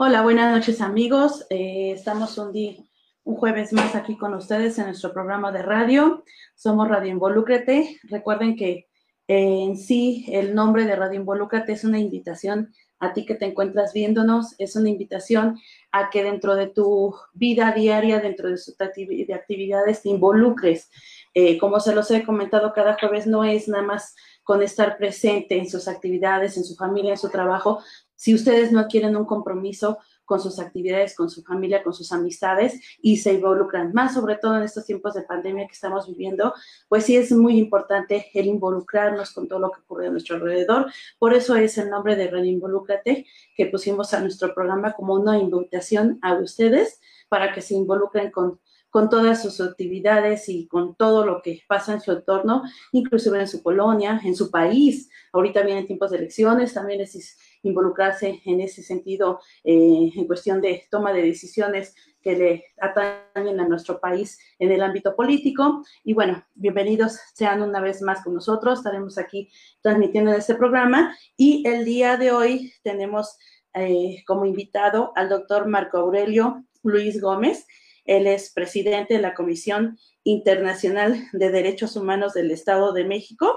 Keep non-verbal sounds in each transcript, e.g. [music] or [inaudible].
Hola, buenas noches amigos. Eh, estamos un día, un jueves más aquí con ustedes en nuestro programa de radio. Somos Radio Involúcrate. Recuerden que eh, en sí el nombre de Radio Involúcrate es una invitación a ti que te encuentras viéndonos, es una invitación a que dentro de tu vida diaria, dentro de, sus de actividades, te involucres. Eh, como se los he comentado cada jueves, no es nada más con estar presente en sus actividades, en su familia, en su trabajo, si ustedes no quieren un compromiso con sus actividades, con su familia, con sus amistades y se involucran más, sobre todo en estos tiempos de pandemia que estamos viviendo, pues sí es muy importante el involucrarnos con todo lo que ocurre a nuestro alrededor. Por eso es el nombre de Red Involúcrate que pusimos a nuestro programa como una invitación a ustedes para que se involucren con con todas sus actividades y con todo lo que pasa en su entorno, inclusive en su colonia, en su país. Ahorita vienen tiempos de elecciones, también es involucrarse en ese sentido eh, en cuestión de toma de decisiones que le atañen a nuestro país en el ámbito político. Y bueno, bienvenidos sean una vez más con nosotros. Estaremos aquí transmitiendo este programa y el día de hoy tenemos eh, como invitado al doctor Marco Aurelio Luis Gómez. Él es presidente de la Comisión Internacional de Derechos Humanos del Estado de México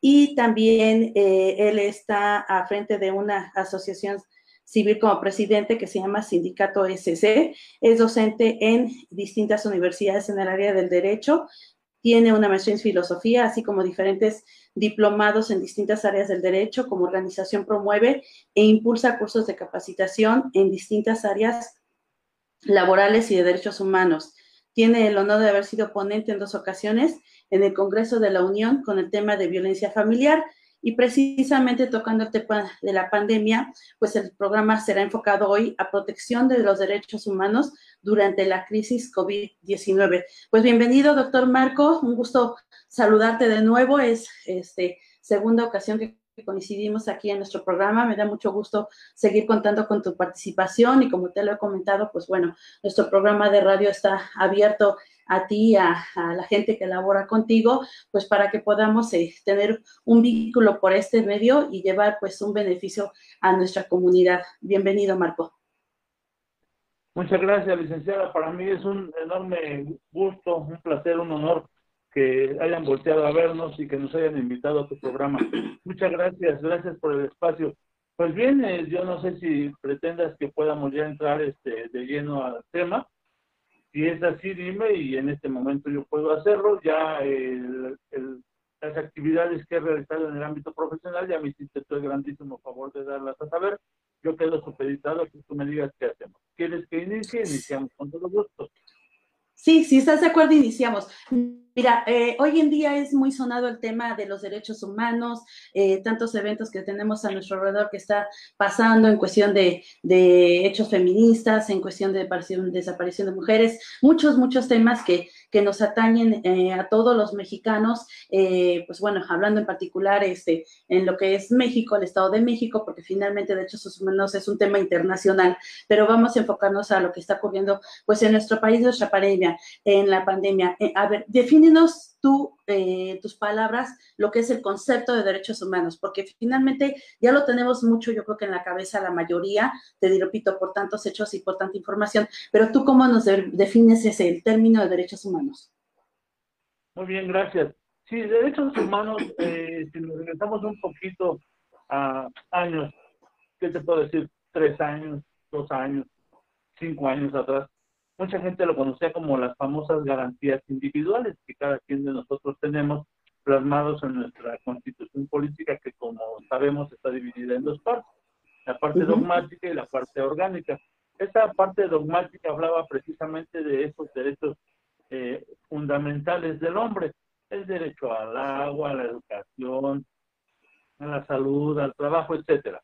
y también eh, él está a frente de una asociación civil como presidente que se llama Sindicato SC. Es docente en distintas universidades en el área del derecho. Tiene una maestría en filosofía, así como diferentes diplomados en distintas áreas del derecho. Como organización promueve e impulsa cursos de capacitación en distintas áreas laborales y de derechos humanos. Tiene el honor de haber sido ponente en dos ocasiones en el Congreso de la Unión con el tema de violencia familiar y precisamente tocando el tema de la pandemia, pues el programa será enfocado hoy a protección de los derechos humanos durante la crisis COVID-19. Pues bienvenido, doctor Marco, un gusto saludarte de nuevo. Es este segunda ocasión que coincidimos aquí en nuestro programa. Me da mucho gusto seguir contando con tu participación y como te lo he comentado, pues bueno, nuestro programa de radio está abierto a ti, a, a, la gente que labora contigo, pues para que podamos eh, tener un vínculo por este medio y llevar pues un beneficio a nuestra comunidad. Bienvenido, Marco. Muchas gracias, licenciada. Para mí es un enorme gusto, un placer, un honor que hayan volteado a vernos y que nos hayan invitado a tu programa. Muchas gracias, gracias por el espacio. Pues bien, eh, yo no sé si pretendas que podamos ya entrar este, de lleno al tema. Si es así, dime y en este momento yo puedo hacerlo. Ya las actividades que he realizado en el ámbito profesional ya me hiciste el grandísimo favor de darlas a saber. Yo quedo supeditado a que tú me digas qué hacemos. ¿Quieres que inicie? Iniciamos con todo gusto. Sí, si estás de acuerdo, iniciamos. Mira, eh, hoy en día es muy sonado el tema de los derechos humanos, eh, tantos eventos que tenemos a nuestro alrededor que está pasando en cuestión de, hechos feministas, en cuestión de desaparición, de mujeres, muchos, muchos temas que, que nos atañen eh, a todos los mexicanos, pues bueno, hablando en particular este, en lo que es México, el Estado de México, porque finalmente derechos humanos es un tema internacional, pero vamos a enfocarnos a lo que está ocurriendo pues en nuestro país, nuestra pandemia, en la pandemia. a ver, define tú, eh, tus palabras, lo que es el concepto de derechos humanos, porque finalmente ya lo tenemos mucho, yo creo que en la cabeza la mayoría, te repito, por tantos hechos y por tanta información, pero tú cómo nos defines ese término de derechos humanos. Muy bien, gracias. Sí, derechos humanos, eh, si nos regresamos un poquito a años, ¿qué te puedo decir? Tres años, dos años, cinco años atrás, mucha gente lo conocía como las famosas garantías individuales que cada quien de nosotros tenemos plasmados en nuestra constitución política que como sabemos está dividida en dos partes, la parte dogmática y la parte orgánica. Esta parte dogmática hablaba precisamente de esos derechos eh, fundamentales del hombre, el derecho al agua, a la educación, a la salud, al trabajo, etcétera.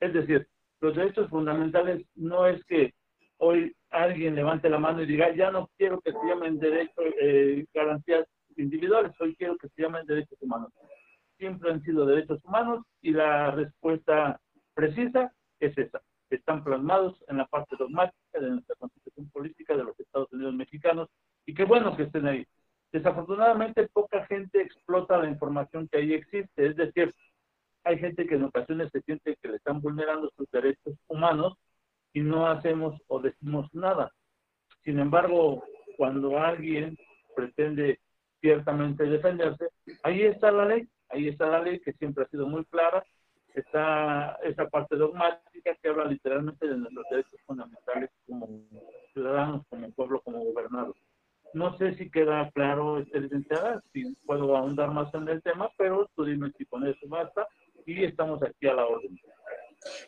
Es decir, los derechos fundamentales no es que hoy alguien levante la mano y diga, ya no quiero que se llamen derechos, eh, garantías individuales, hoy quiero que se llamen derechos humanos. Siempre han sido derechos humanos y la respuesta precisa es esa. Están plasmados en la parte dogmática de nuestra constitución política de los Estados Unidos mexicanos y qué bueno que estén ahí. Desafortunadamente poca gente explota la información que ahí existe, es decir, hay gente que en ocasiones se siente que le están vulnerando sus derechos humanos y no hacemos o decimos nada. Sin embargo, cuando alguien pretende ciertamente defenderse, ahí está la ley, ahí está la ley que siempre ha sido muy clara, está esa parte dogmática que habla literalmente de nuestros derechos fundamentales como ciudadanos, como pueblo, como gobernados. No sé si queda claro, este, licenciada, si puedo ahondar más en el tema, pero tú dime si con eso basta y estamos aquí a la orden.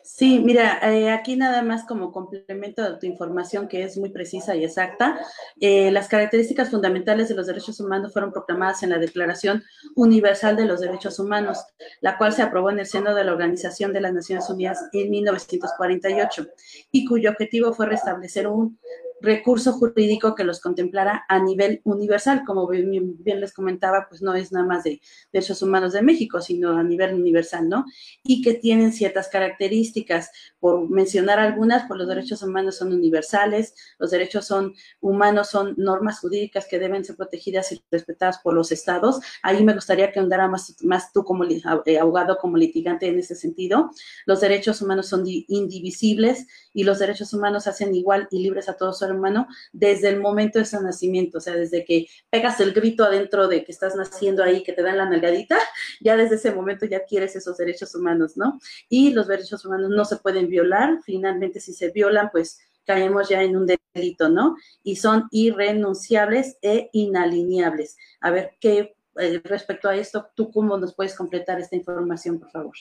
Sí, mira, eh, aquí nada más como complemento de tu información que es muy precisa y exacta, eh, las características fundamentales de los derechos humanos fueron proclamadas en la Declaración Universal de los Derechos Humanos, la cual se aprobó en el seno de la Organización de las Naciones Unidas en 1948 y cuyo objetivo fue restablecer un recurso jurídico que los contemplara a nivel universal, como bien, les comentaba, pues no es nada más de derechos humanos de México, sino a nivel universal, ¿no? Y que tienen ciertas características, por mencionar algunas, pues los derechos humanos son universales, los derechos son humanos son normas jurídicas que deben ser protegidas y respetadas por los estados. Ahí me gustaría que andara más, más tú como eh, abogado, como litigante en ese sentido. Los derechos humanos son indivisibles y los derechos humanos hacen igual y libres a todos hermano desde el momento de su nacimiento, o sea, desde que pegas el grito adentro de que estás naciendo ahí, que te dan la nalgadita, ya desde ese momento ya quieres esos derechos humanos, ¿no? Y los derechos humanos no se pueden violar, finalmente si se violan, pues caemos ya en un delito, ¿no? Y son irrenunciables e inalineables. A ver, ¿qué eh, respecto a esto, tú cómo nos puedes completar esta información, por favor?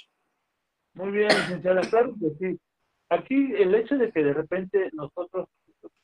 Muy bien, licenciada, claro que sí. Aquí el hecho de que de repente nosotros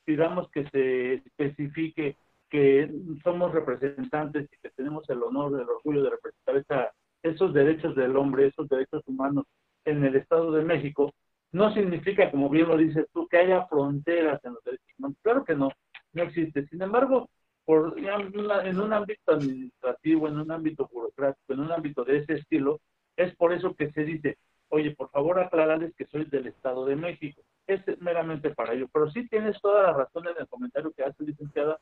pidamos que se especifique que somos representantes y que tenemos el honor, el orgullo de representar esos derechos del hombre, esos derechos humanos en el Estado de México, no significa, como bien lo dices tú, que haya fronteras en los derechos humanos. Claro que no, no existe. Sin embargo, por, en un ámbito administrativo, en un ámbito burocrático, en un ámbito de ese estilo, es por eso que se dice, oye, por favor aclararles que soy del Estado de México. Es meramente para ello. Pero sí tienes toda la razón en el comentario que hace, licenciada,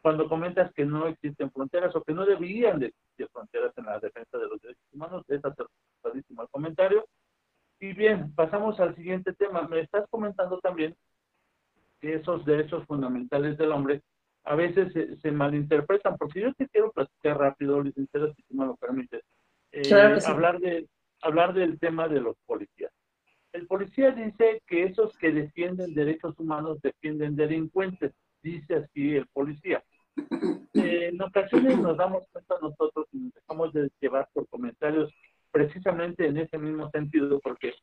cuando comentas que no existen fronteras o que no deberían de existir fronteras en la defensa de los derechos humanos. Es acertadísimo el comentario. Y bien, pasamos al siguiente tema. Me estás comentando también que esos derechos fundamentales del hombre a veces se, malinterpretan, porque yo te quiero platicar rápido, licenciada, si tú me lo permites, eh, hablar, de, hablar del tema de los policías. El policía dice que esos que defienden derechos humanos defienden delincuentes, dice así el policía. [clears throat] Eh, en ocasiones nos damos cuenta nosotros y nos dejamos de llevar por comentarios precisamente en ese mismo sentido, porque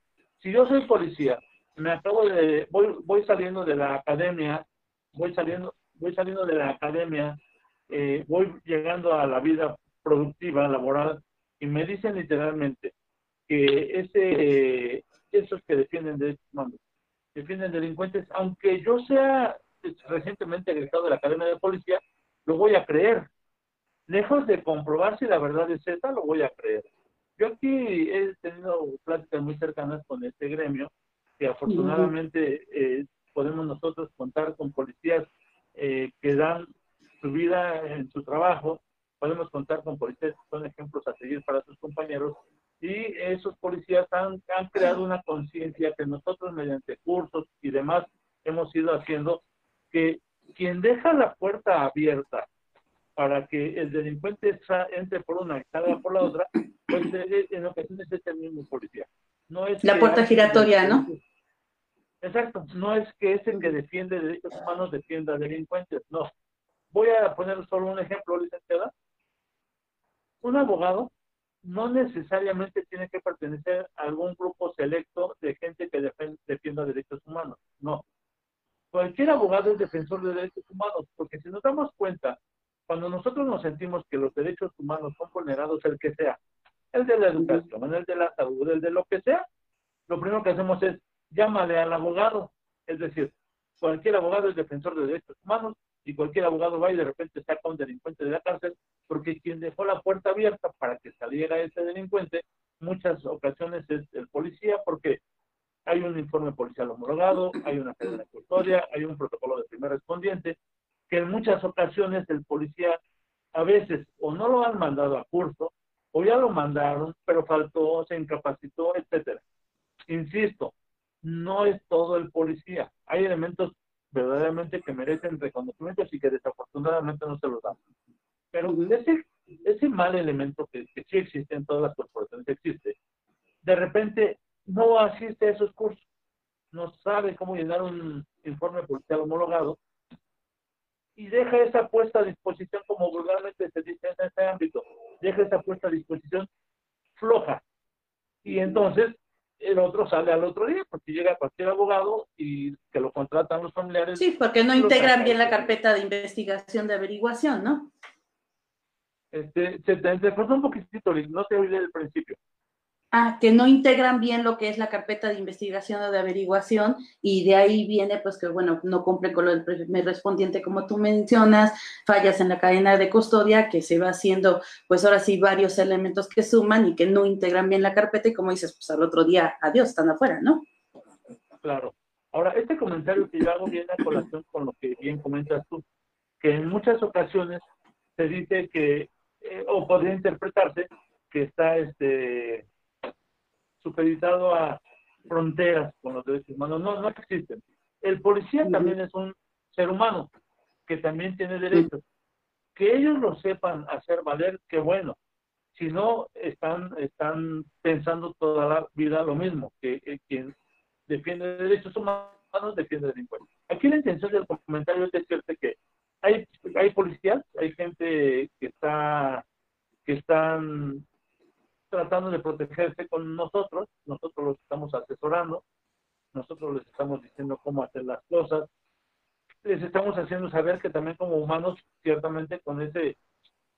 si yo soy policía, me acabo de, voy, voy saliendo de la academia, voy saliendo, voy saliendo de la academia, eh, voy llegando a la vida productiva, laboral, y me dicen literalmente que ese, esos que defienden derechos humanos, defienden delincuentes, aunque yo sea recientemente egresado de la Academia de Policía, lo voy a creer. Lejos de comprobar si la verdad es esa, lo voy a creer. Yo aquí he tenido pláticas muy cercanas con este gremio, que afortunadamente eh, podemos nosotros contar con policías eh, que dan su vida en su trabajo, podemos contar con policías que son ejemplos a seguir para sus compañeros y esos policías han, han creado una conciencia que nosotros mediante cursos y demás hemos ido haciendo que quien deja la puerta abierta para que el delincuente entre por una y salga por la otra, pues en ocasiones es el mismo policía. No es la puerta giratoria, ¿no? Exacto, no es que ese que defiende derechos humanos defienda delincuentes, no. Voy a poner solo un ejemplo, licenciada. Un abogado no necesariamente tiene que pertenecer a algún grupo selecto de gente que defienda derechos humanos, no. Cualquier abogado es defensor de derechos humanos, porque si nos damos cuenta, cuando nosotros nos sentimos que los derechos humanos son vulnerados, el que sea, el de la educación, el de la salud, el de lo que sea, lo primero que hacemos es llámale al abogado. Es decir, cualquier abogado es defensor de derechos humanos y cualquier abogado va y de repente saca a un delincuente de la cárcel porque quien dejó la puerta abierta para que saliera ese delincuente, muchas ocasiones es el policía porque hay un informe policial homologado, hay una cadena de custodia, hay un protocolo de primer respondiente, que en muchas ocasiones el policía a veces o no lo han mandado a curso, o ya lo mandaron, pero faltó, se incapacitó, etcétera. Insisto, no es todo el policía. Hay elementos verdaderamente que merecen reconocimientos y que desafortunadamente no se los dan. Pero ese, ese mal elemento que, que sí existe en todas las corporaciones, existe, de repente no asiste a esos cursos, no sabe cómo llenar un informe policial homologado y deja esa puesta a disposición, como vulgarmente se dice en este ámbito, deja esa puesta a disposición floja. Y entonces el otro sale al otro día, porque llega cualquier abogado y que lo contratan los familiares. Sí, porque no integran bien la carpeta de investigación de averiguación, ¿no? Este, se te, cortó un poquitito, no te oí del principio. Ah, que no integran bien lo que es la carpeta de investigación o de averiguación y de ahí viene pues que bueno, no cumple con lo del primer respondiente como tú mencionas, fallas en la cadena de custodia que se va haciendo pues ahora sí varios elementos que suman y que no integran bien la carpeta y como dices pues al otro día adiós, están afuera, ¿no? Claro. Ahora, este comentario que yo hago viene a colación con lo que bien comentas tú, que en muchas ocasiones se dice que, eh, o podría interpretarse, que está este supeditado a fronteras con los derechos humanos. No, no existen. El policía también es un ser humano que también tiene derechos. Que ellos lo sepan hacer valer, qué bueno. Si no, están, están pensando toda la vida lo mismo, que quien defiende derechos humanos defiende delincuentes. Aquí la intención del comentario es decirte que hay, hay policías, hay gente que está que están tratando de protegerse con nosotros, nosotros los estamos asesorando, nosotros les estamos diciendo cómo hacer las cosas, les estamos haciendo saber que también como humanos, ciertamente con ese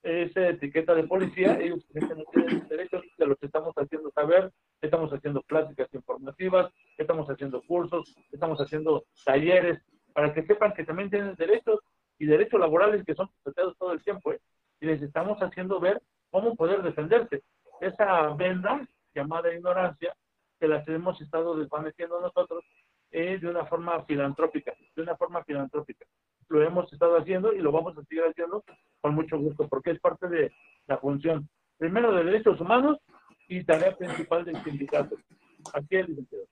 esa etiqueta de policía, [laughs] ellos no tienen derechos, se los estamos haciendo saber, estamos haciendo pláticas informativas, estamos haciendo cursos, estamos haciendo talleres, para que sepan que también tienen derechos y derechos laborales que son tratados todo el tiempo, ¿eh? y les estamos haciendo ver cómo poder defenderse esa venda llamada ignorancia, que las hemos estado desvaneciendo nosotros eh, de una forma filantrópica, de una forma filantrópica. Lo hemos estado haciendo y lo vamos a seguir haciendo con mucho gusto, porque es parte de la función, primero de derechos humanos y tarea principal del sindicato. Aquí el licenciado.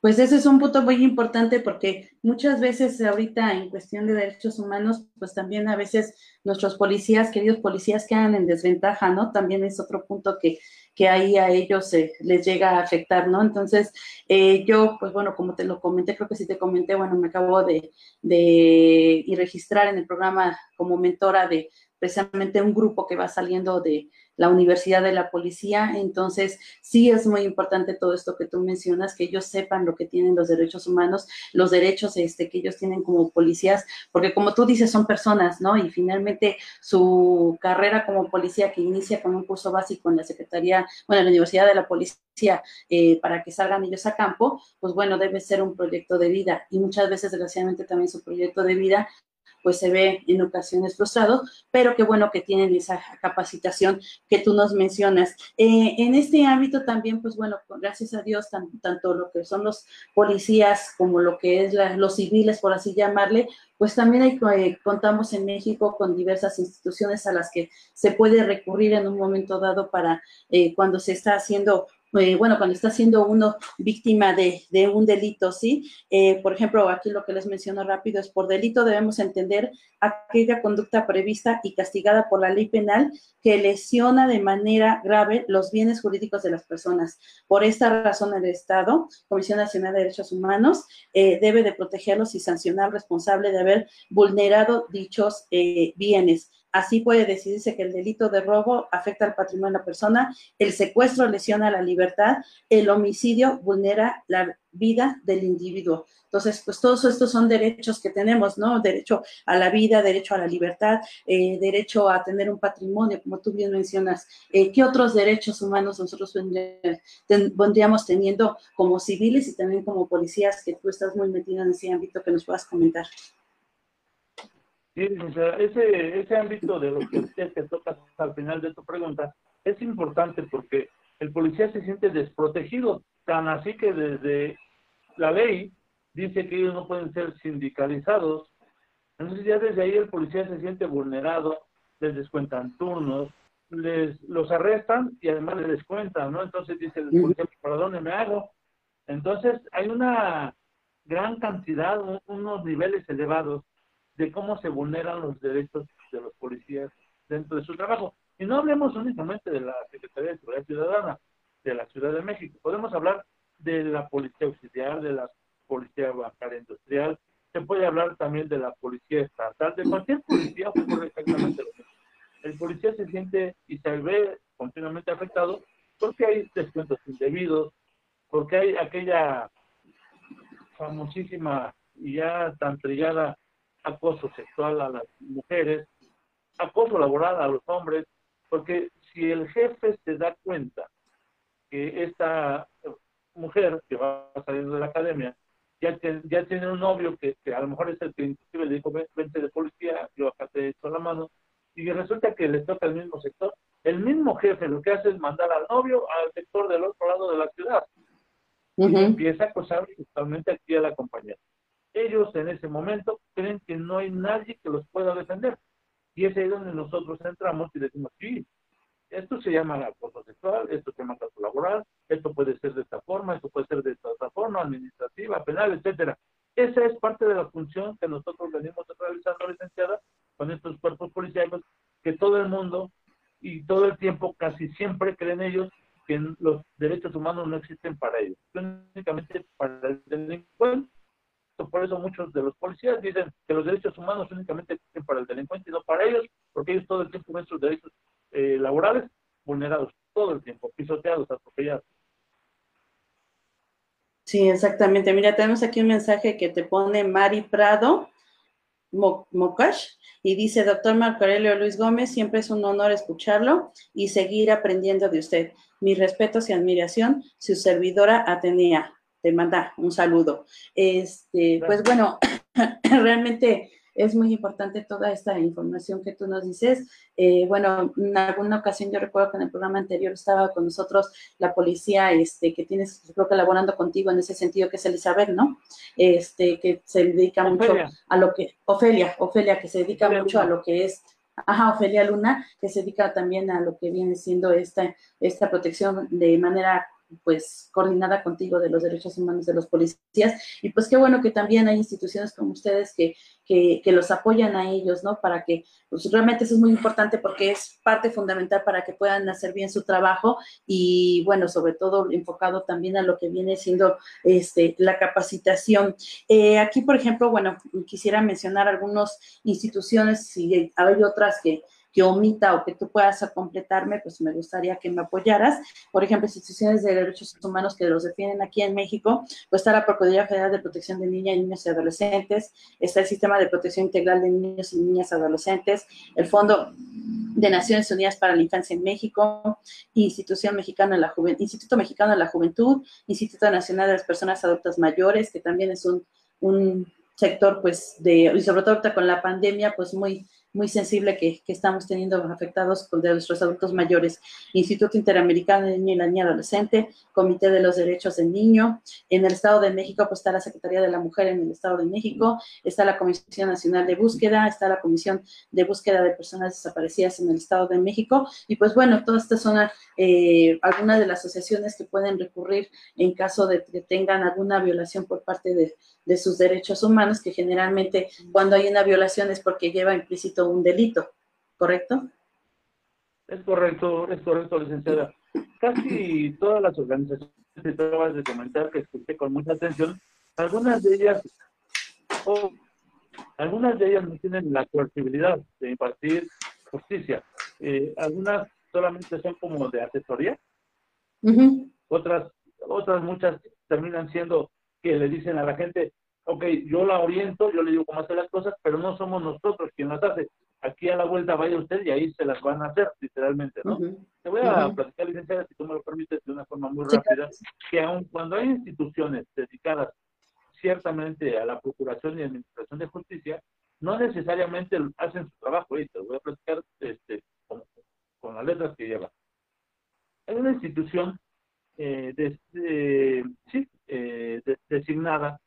Pues ese es un punto muy importante porque muchas veces ahorita en cuestión de derechos humanos, pues también a veces nuestros policías, queridos policías, quedan en desventaja, ¿no? También es otro punto que, que ahí a ellos les llega a afectar, ¿no? Entonces, eh, yo, pues bueno, como te lo comenté, creo que sí te comenté, bueno, me acabo de, de registrar en el programa como mentora de precisamente un grupo que va saliendo de la Universidad de la Policía. Entonces, sí es muy importante todo esto que tú mencionas, que ellos sepan lo que tienen los derechos humanos, los derechos este, que ellos tienen como policías, porque como tú dices, son personas, ¿no? Y finalmente su carrera como policía que inicia con un curso básico en la Secretaría, bueno, en la Universidad de la Policía, eh, para que salgan ellos a campo, pues bueno, debe ser un proyecto de vida. Y muchas veces, desgraciadamente, también su proyecto de vida pues se ve en ocasiones frustrado, pero qué bueno que tienen esa capacitación que tú nos mencionas. Eh, en este ámbito también, pues bueno, gracias a Dios, tanto lo que son los policías como lo que es los civiles, por así llamarle, pues también hay, eh, contamos en México con diversas instituciones a las que se puede recurrir en un momento dado para eh, cuando se está haciendo eh, bueno, cuando está siendo uno víctima de, un delito, ¿sí? Eh, por ejemplo, aquí lo que les menciono rápido es por delito debemos entender aquella conducta prevista y castigada por la ley penal que lesiona de manera grave los bienes jurídicos de las personas. Por esta razón, el Estado, Comisión Nacional de Derechos Humanos, eh, debe de protegerlos y sancionar al responsable de haber vulnerado dichos bienes. Así puede decidirse que el delito de robo afecta al patrimonio de la persona, el secuestro lesiona la libertad, el homicidio vulnera la vida del individuo. Entonces, pues todos estos son derechos que tenemos, ¿no? Derecho a la vida, derecho a la libertad, eh, derecho a tener un patrimonio, como tú bien mencionas. Eh, ¿Qué otros derechos humanos nosotros vendríamos teniendo como civiles y también como policías que tú estás muy metido en ese ámbito que nos puedas comentar? Sí, ese, ese ámbito de los policías que tocas al final de tu pregunta es importante porque el policía se siente desprotegido, tan así que desde la ley dice que ellos no pueden ser sindicalizados. Entonces ya desde ahí el policía se siente vulnerado, les descuentan turnos, les los arrestan y además les descuentan, ¿no? Entonces dice el policía, ¿para dónde me hago? Entonces hay una gran cantidad, unos niveles elevados de cómo se vulneran los derechos de los policías dentro de su trabajo. Y no hablemos únicamente de la Secretaría de Seguridad Ciudadana de la Ciudad de México, podemos hablar de la Policía Auxiliar, de la Policía Bancaria Industrial, se puede hablar también de la Policía Estatal, de cualquier policía ocurre exactamente lo mismo. El policía se siente y se ve continuamente afectado porque hay descuentos indebidos, porque hay aquella famosísima y ya tan trillada acoso sexual a las mujeres, acoso laboral a los hombres, porque si el jefe se da cuenta que esta mujer que va saliendo de la academia ya, ya tiene un novio que, a lo mejor es el que inclusive le dijo, vente de policía, yo acá te echo la mano, y resulta que le toca el mismo sector, el mismo jefe lo que hace es mandar al novio al sector del otro lado de la ciudad. Y empieza a acosar totalmente aquí a la compañera ellos en ese momento creen que no hay nadie que los pueda defender. Y es ahí donde nosotros entramos y decimos, sí, esto se llama acoso sexual, esto se llama acoso laboral, esto puede ser de esta forma, esto puede ser de esta otra forma, administrativa, penal, etcétera. Esa es parte de la función que nosotros venimos realizando, licenciada, con estos cuerpos policiales, que todo el mundo y todo el tiempo, casi siempre creen ellos que los derechos humanos no existen para ellos, únicamente para el delincuente por eso muchos de los policías dicen que los derechos humanos únicamente existen para el delincuente y no para ellos, porque ellos todo el tiempo ven sus derechos eh, laborales vulnerados, todo el tiempo, pisoteados, atropellados. Sí, exactamente. Mira, tenemos aquí un mensaje que te pone Mari Prado Mocash y dice, doctor Marco Aurelio Luis Gómez, siempre es un honor escucharlo y seguir aprendiendo de usted. Mis respetos y admiración, su servidora Atenea te manda un saludo. Este, pues bueno, [clears throat] realmente es muy importante toda esta información que tú nos dices. Eh, bueno, en alguna ocasión yo recuerdo que en el programa anterior estaba con nosotros la policía, este, que tienes, creo que elaborando contigo en ese sentido, que es Elizabeth, ¿no? Este, que se dedica mucho a lo que, Ofelia, Ofelia, que se dedica mucho a lo que es Ajá, Ofelia Luna, que se dedica también a lo que viene siendo esta, esta protección de manera pues coordinada contigo de los derechos humanos de los policías y pues qué bueno que también hay instituciones como ustedes que, que, que los apoyan a ellos, ¿no? Para que pues realmente eso es muy importante porque es parte fundamental para que puedan hacer bien su trabajo y bueno, sobre todo enfocado también a lo que viene siendo este, la capacitación. Eh, aquí, por ejemplo, bueno, quisiera mencionar algunas instituciones, si hay otras que que omita o que tú puedas completarme, pues me gustaría que me apoyaras. Por ejemplo, instituciones de derechos humanos que los defienden aquí en México, pues está la Procuraduría Federal de Protección de Niñas, Niños y Adolescentes, está el Sistema de Protección Integral de Niños y Niñas Adolescentes, el Fondo de Naciones Unidas para la Infancia en México, Institución Mexicana de la Instituto Mexicano de la Juventud, Instituto Nacional de las Personas Adultas Mayores, que también es un, sector, pues, de, y sobre todo con la pandemia, pues muy muy sensible que, estamos teniendo afectados con de nuestros adultos mayores. Instituto Interamericano de Niño y la Niña Adolescente, Comité de los Derechos del Niño. En el Estado de México, pues está la Secretaría de la Mujer en el Estado de México, está la Comisión Nacional de Búsqueda, está la Comisión de Búsqueda de Personas Desaparecidas en el Estado de México. Y pues bueno, todas estas son eh, algunas de las asociaciones que pueden recurrir en caso de que tengan alguna violación por parte de, de sus derechos humanos, que generalmente cuando hay una violación es porque lleva implícito un delito, ¿correcto? Es correcto, es correcto, licenciada. Casi todas las organizaciones que acabas de comentar, que escuché con mucha atención, algunas de ellas, o algunas de ellas no tienen la posibilidad de impartir justicia. Eh, algunas solamente son como de asesoría, otras, otras muchas terminan siendo que le dicen a la gente, ok, yo la oriento, yo le digo cómo hacer las cosas, pero no somos nosotros quien las hace. Aquí a la vuelta vaya usted y ahí se las van a hacer, literalmente, ¿no? Te voy a platicar, licenciada, si tú me lo permites, de una forma muy rápida, que aun cuando hay instituciones dedicadas ciertamente a la procuración y administración de justicia, no necesariamente hacen su trabajo. Y te voy a platicar este, con, las letras que lleva. Hay una institución eh, sí, eh, designada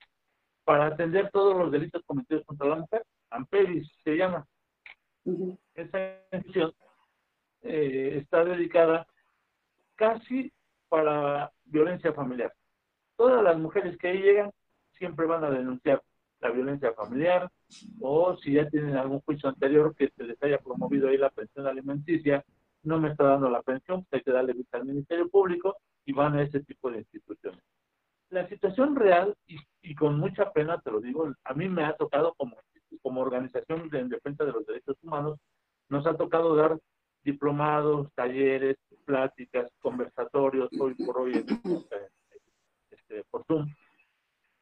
para atender todos los delitos cometidos contra la mujer. Amperis se llama. Esa institución eh, está dedicada casi para violencia familiar. Todas las mujeres que ahí llegan siempre van a denunciar la violencia familiar o si ya tienen algún juicio anterior que se les haya promovido ahí la pensión alimenticia, no me está dando la pensión, pues hay que darle vista al Ministerio Público y van a ese tipo de instituciones la situación real, y, con mucha pena te lo digo, a mí me ha tocado como, como organización de, defensa de los derechos humanos, nos ha tocado dar diplomados, talleres, pláticas, conversatorios, hoy por hoy este, este, por Zoom,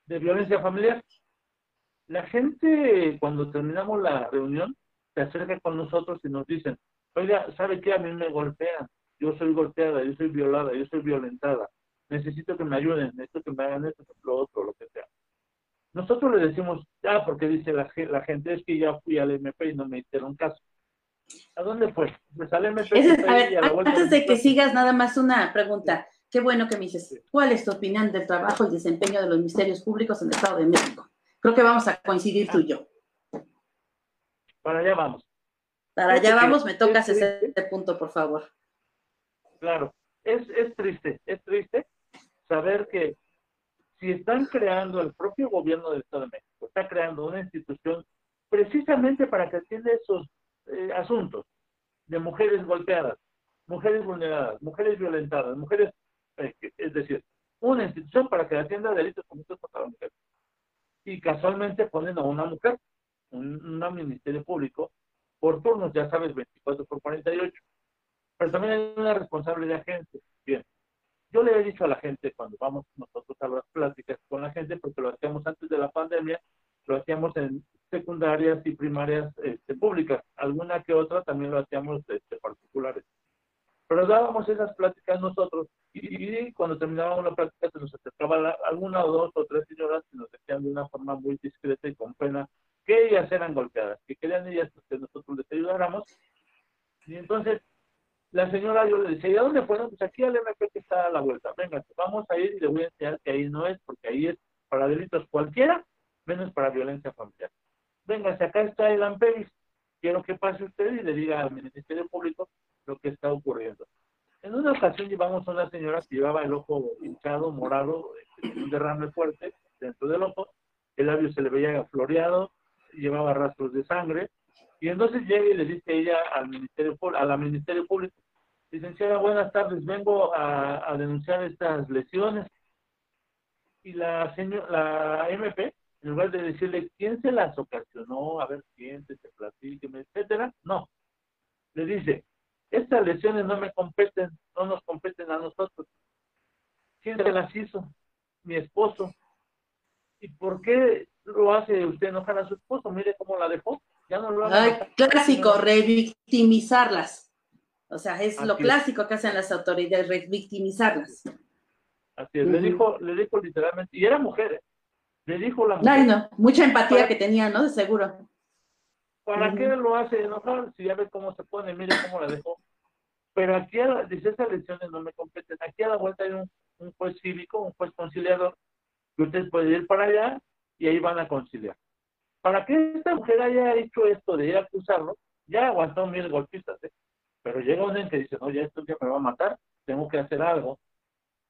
de violencia familiar. La gente, cuando terminamos la reunión, se acerca con nosotros y nos dicen, oiga, ¿sabe qué? A mí me golpean, yo soy golpeada, yo soy violada, yo soy violentada necesito que me ayuden, necesito que me hagan esto, lo otro, lo que sea. Nosotros le decimos, ya, porque dice la, la gente, es que ya fui al MP y no me hicieron caso. ¿A dónde fue? Pues al MP. a ver, antes de que sigas, nada más una pregunta. Qué bueno que me dices, ¿cuál es tu opinión del trabajo y desempeño de los ministerios públicos en el Estado de México? Creo que vamos a coincidir tú y yo. Para allá vamos. Para allá vamos, me tocas ese punto, por favor. Claro, es, es triste, es triste saber que si están creando el propio gobierno del Estado de México, está creando una institución precisamente para que atienda esos eh, asuntos de mujeres golpeadas, mujeres vulneradas, mujeres violentadas, mujeres, eh, es decir, una institución para que atienda delitos cometidos contra la mujer. Y casualmente ponen a una mujer, un, un ministerio público, por turnos, ya sabes, 24 por 48. Pero también hay una responsable de agencia. Bien, yo le he dicho a la gente cuando vamos nosotros a las pláticas con la gente, porque lo hacíamos antes de la pandemia, lo hacíamos en secundarias y primarias este, públicas, alguna que otra también lo hacíamos este, particulares. Pero dábamos esas pláticas nosotros y, cuando terminábamos la plática se nos acercaba alguna o dos o tres señoras que nos decían de una forma muy discreta y con pena que ellas eran golpeadas, que querían ellas que nosotros les ayudáramos. Y entonces la señora yo le decía, ¿y a dónde fueron? Pues aquí al MP que está a la vuelta. Venga, vamos a ir y le voy a enseñar que ahí no es, porque ahí es para delitos cualquiera, menos para violencia familiar. Venga, si acá está el AMPERIS, quiero que pase usted y le diga al Ministerio Público lo que está ocurriendo. En una ocasión llevamos a una señora que llevaba el ojo hinchado, morado, este, un derrame fuerte dentro del ojo, el labio se le veía floreado, llevaba rastros de sangre, y entonces llega y le dice ella al Ministerio, a la Ministerio Público, licenciada, buenas tardes, vengo a, denunciar estas lesiones. Y la, señor, la MP, en lugar de decirle quién se las ocasionó, a ver quién se platíqueme, etcétera, no. Le dice, estas lesiones no me competen, no nos competen a nosotros. ¿Quién se las hizo? Mi esposo. ¿Y por qué lo hace usted enojar a su esposo? Mire cómo la dejó. Ya no lo clásico, revictimizarlas. O sea, es lo clásico que hacen las autoridades, revictimizarlas. Así es, le dijo, le dijo literalmente, y era mujer, ¿eh? le dijo la mujer. Ay, no, mucha empatía que tenía, ¿no? De seguro. ¿Para qué lo hace enojar? Si ya ve cómo se pone, mire cómo la dejó. Pero aquí, a dice, esas elecciones no me competen. Aquí a la vuelta hay un, un juez cívico, un juez conciliador, que usted puede ir para allá y ahí van a conciliar para que esta mujer haya hecho esto de ir a acusarlo, ya aguantó mil golpistas, ¿eh? Pero llega un que dice, no, ya esto ya me va a matar, tengo que hacer algo.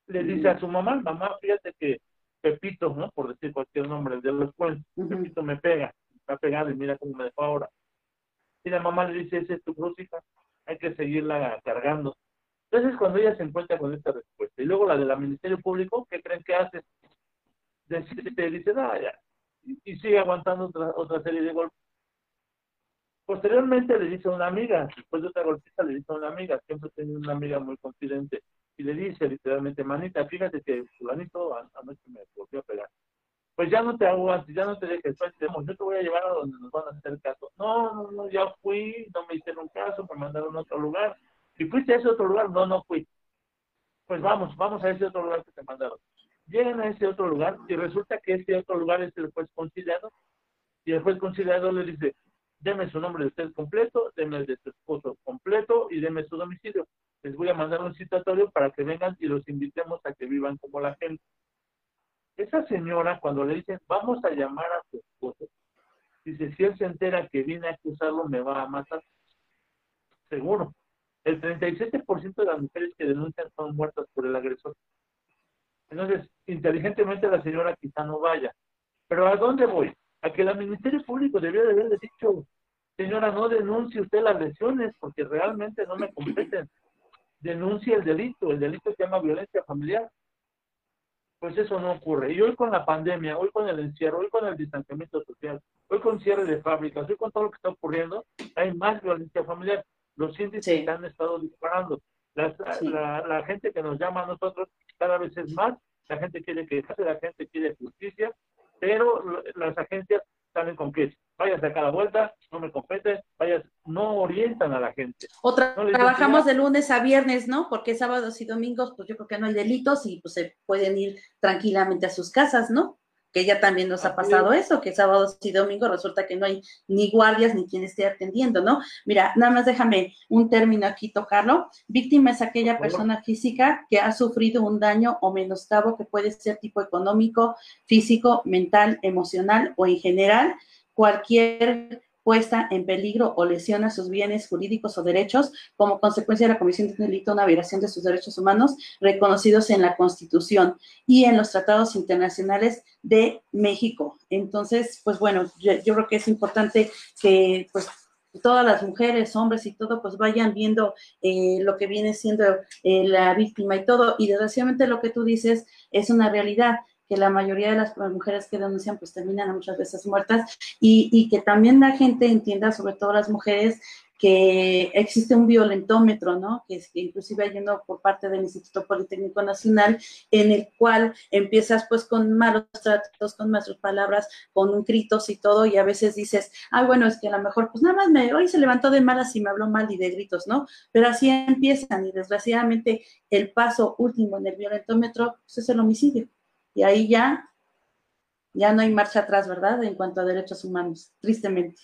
Le dice a su mamá, mamá, fíjate que Pepito, ¿no? Por decir cualquier nombre de los cuentos, Pepito me pega, me ha pegado y mira cómo me dejó ahora. Y la mamá le dice, esa es tu cruz, hija, hay que seguirla cargando. Entonces, cuando ella se encuentra con esta respuesta, y luego la del Ministerio Público, ¿qué creen que hace? Dice, dice, no, ya, y, sigue aguantando otra, otra serie de golpes. Posteriormente le dice a una amiga, después de otra golpista le dice a una amiga, siempre tiene una amiga muy confidente, y le dice literalmente, manita, fíjate que fulanito anoche me volvió a pegar. Pues ya no te aguantes, ya no te dejes, yo te voy a llevar a donde nos van a hacer caso. No, no, no, ya fui, no me hicieron caso, me mandaron a otro lugar. ¿Y fuiste a ese otro lugar? No, no fui. Pues vamos, vamos a ese otro lugar que te mandaron. Llegan a ese otro lugar y resulta que ese otro lugar es el juez conciliado y el juez conciliado le dice, deme su nombre de usted completo, deme el de su esposo completo y deme su domicilio. Les voy a mandar un citatorio para que vengan y los invitemos a que vivan como la gente. Esa señora, cuando le dicen, vamos a llamar a su esposo, dice, si él se entera que viene a acusarlo, me va a matar. Seguro. El 37% de las mujeres que denuncian son muertas por el agresor. Entonces, inteligentemente la señora quizá no vaya. Pero ¿a dónde voy? A que el Ministerio Público debió de haberle dicho, señora, no denuncie usted las lesiones porque realmente no me competen. Denuncie el delito. El delito se llama violencia familiar. Pues eso no ocurre. Y hoy con la pandemia, hoy con el encierro, hoy con el distanciamiento social, hoy con cierre de fábricas, hoy con todo lo que está ocurriendo, hay más violencia familiar. Los índices han estado disparando. La, la, gente que nos llama a nosotros cada vez es más, la gente quiere que la gente quiere justicia, pero las agencias salen con que vayas a cada vuelta, no me compete, vayas, no orientan a la gente. Otra, trabajamos de lunes a viernes, ¿no? Porque sábados y domingos, pues yo creo que no hay delitos y pues se pueden ir tranquilamente a sus casas, ¿no? Que ya también nos ha pasado eso, que sábados y domingos resulta que no hay ni guardias ni quien esté atendiendo, ¿no? Mira, nada más déjame un término aquí tocarlo. Víctima es aquella persona física que ha sufrido un daño o menoscabo que puede ser tipo económico, físico, mental, emocional o en general cualquier puesta en peligro o lesiona sus bienes jurídicos o derechos como consecuencia de la comisión de un delito o una violación de sus derechos humanos reconocidos en la Constitución y en los tratados internacionales de México. Entonces, pues bueno, yo, creo que es importante que pues todas las mujeres, hombres y todo, pues vayan viendo eh, lo que viene siendo eh, la víctima y todo. Y desgraciadamente lo que tú dices es una realidad que la mayoría de las mujeres que denuncian pues terminan muchas veces muertas y, que también la gente entienda, sobre todo las mujeres, que existe un violentómetro, ¿no? Que, es, que inclusive hay uno por parte del Instituto Politécnico Nacional, en el cual empiezas pues con malos tratos, con malas palabras, con gritos y todo, y a veces dices, ah, bueno, es que a lo mejor pues nada más me, hoy se levantó de malas y me habló mal y de gritos, ¿no? Pero así empiezan y desgraciadamente el paso último en el violentómetro pues, es el homicidio. Y ahí ya, ya no hay marcha atrás, ¿verdad? En cuanto a derechos humanos, tristemente.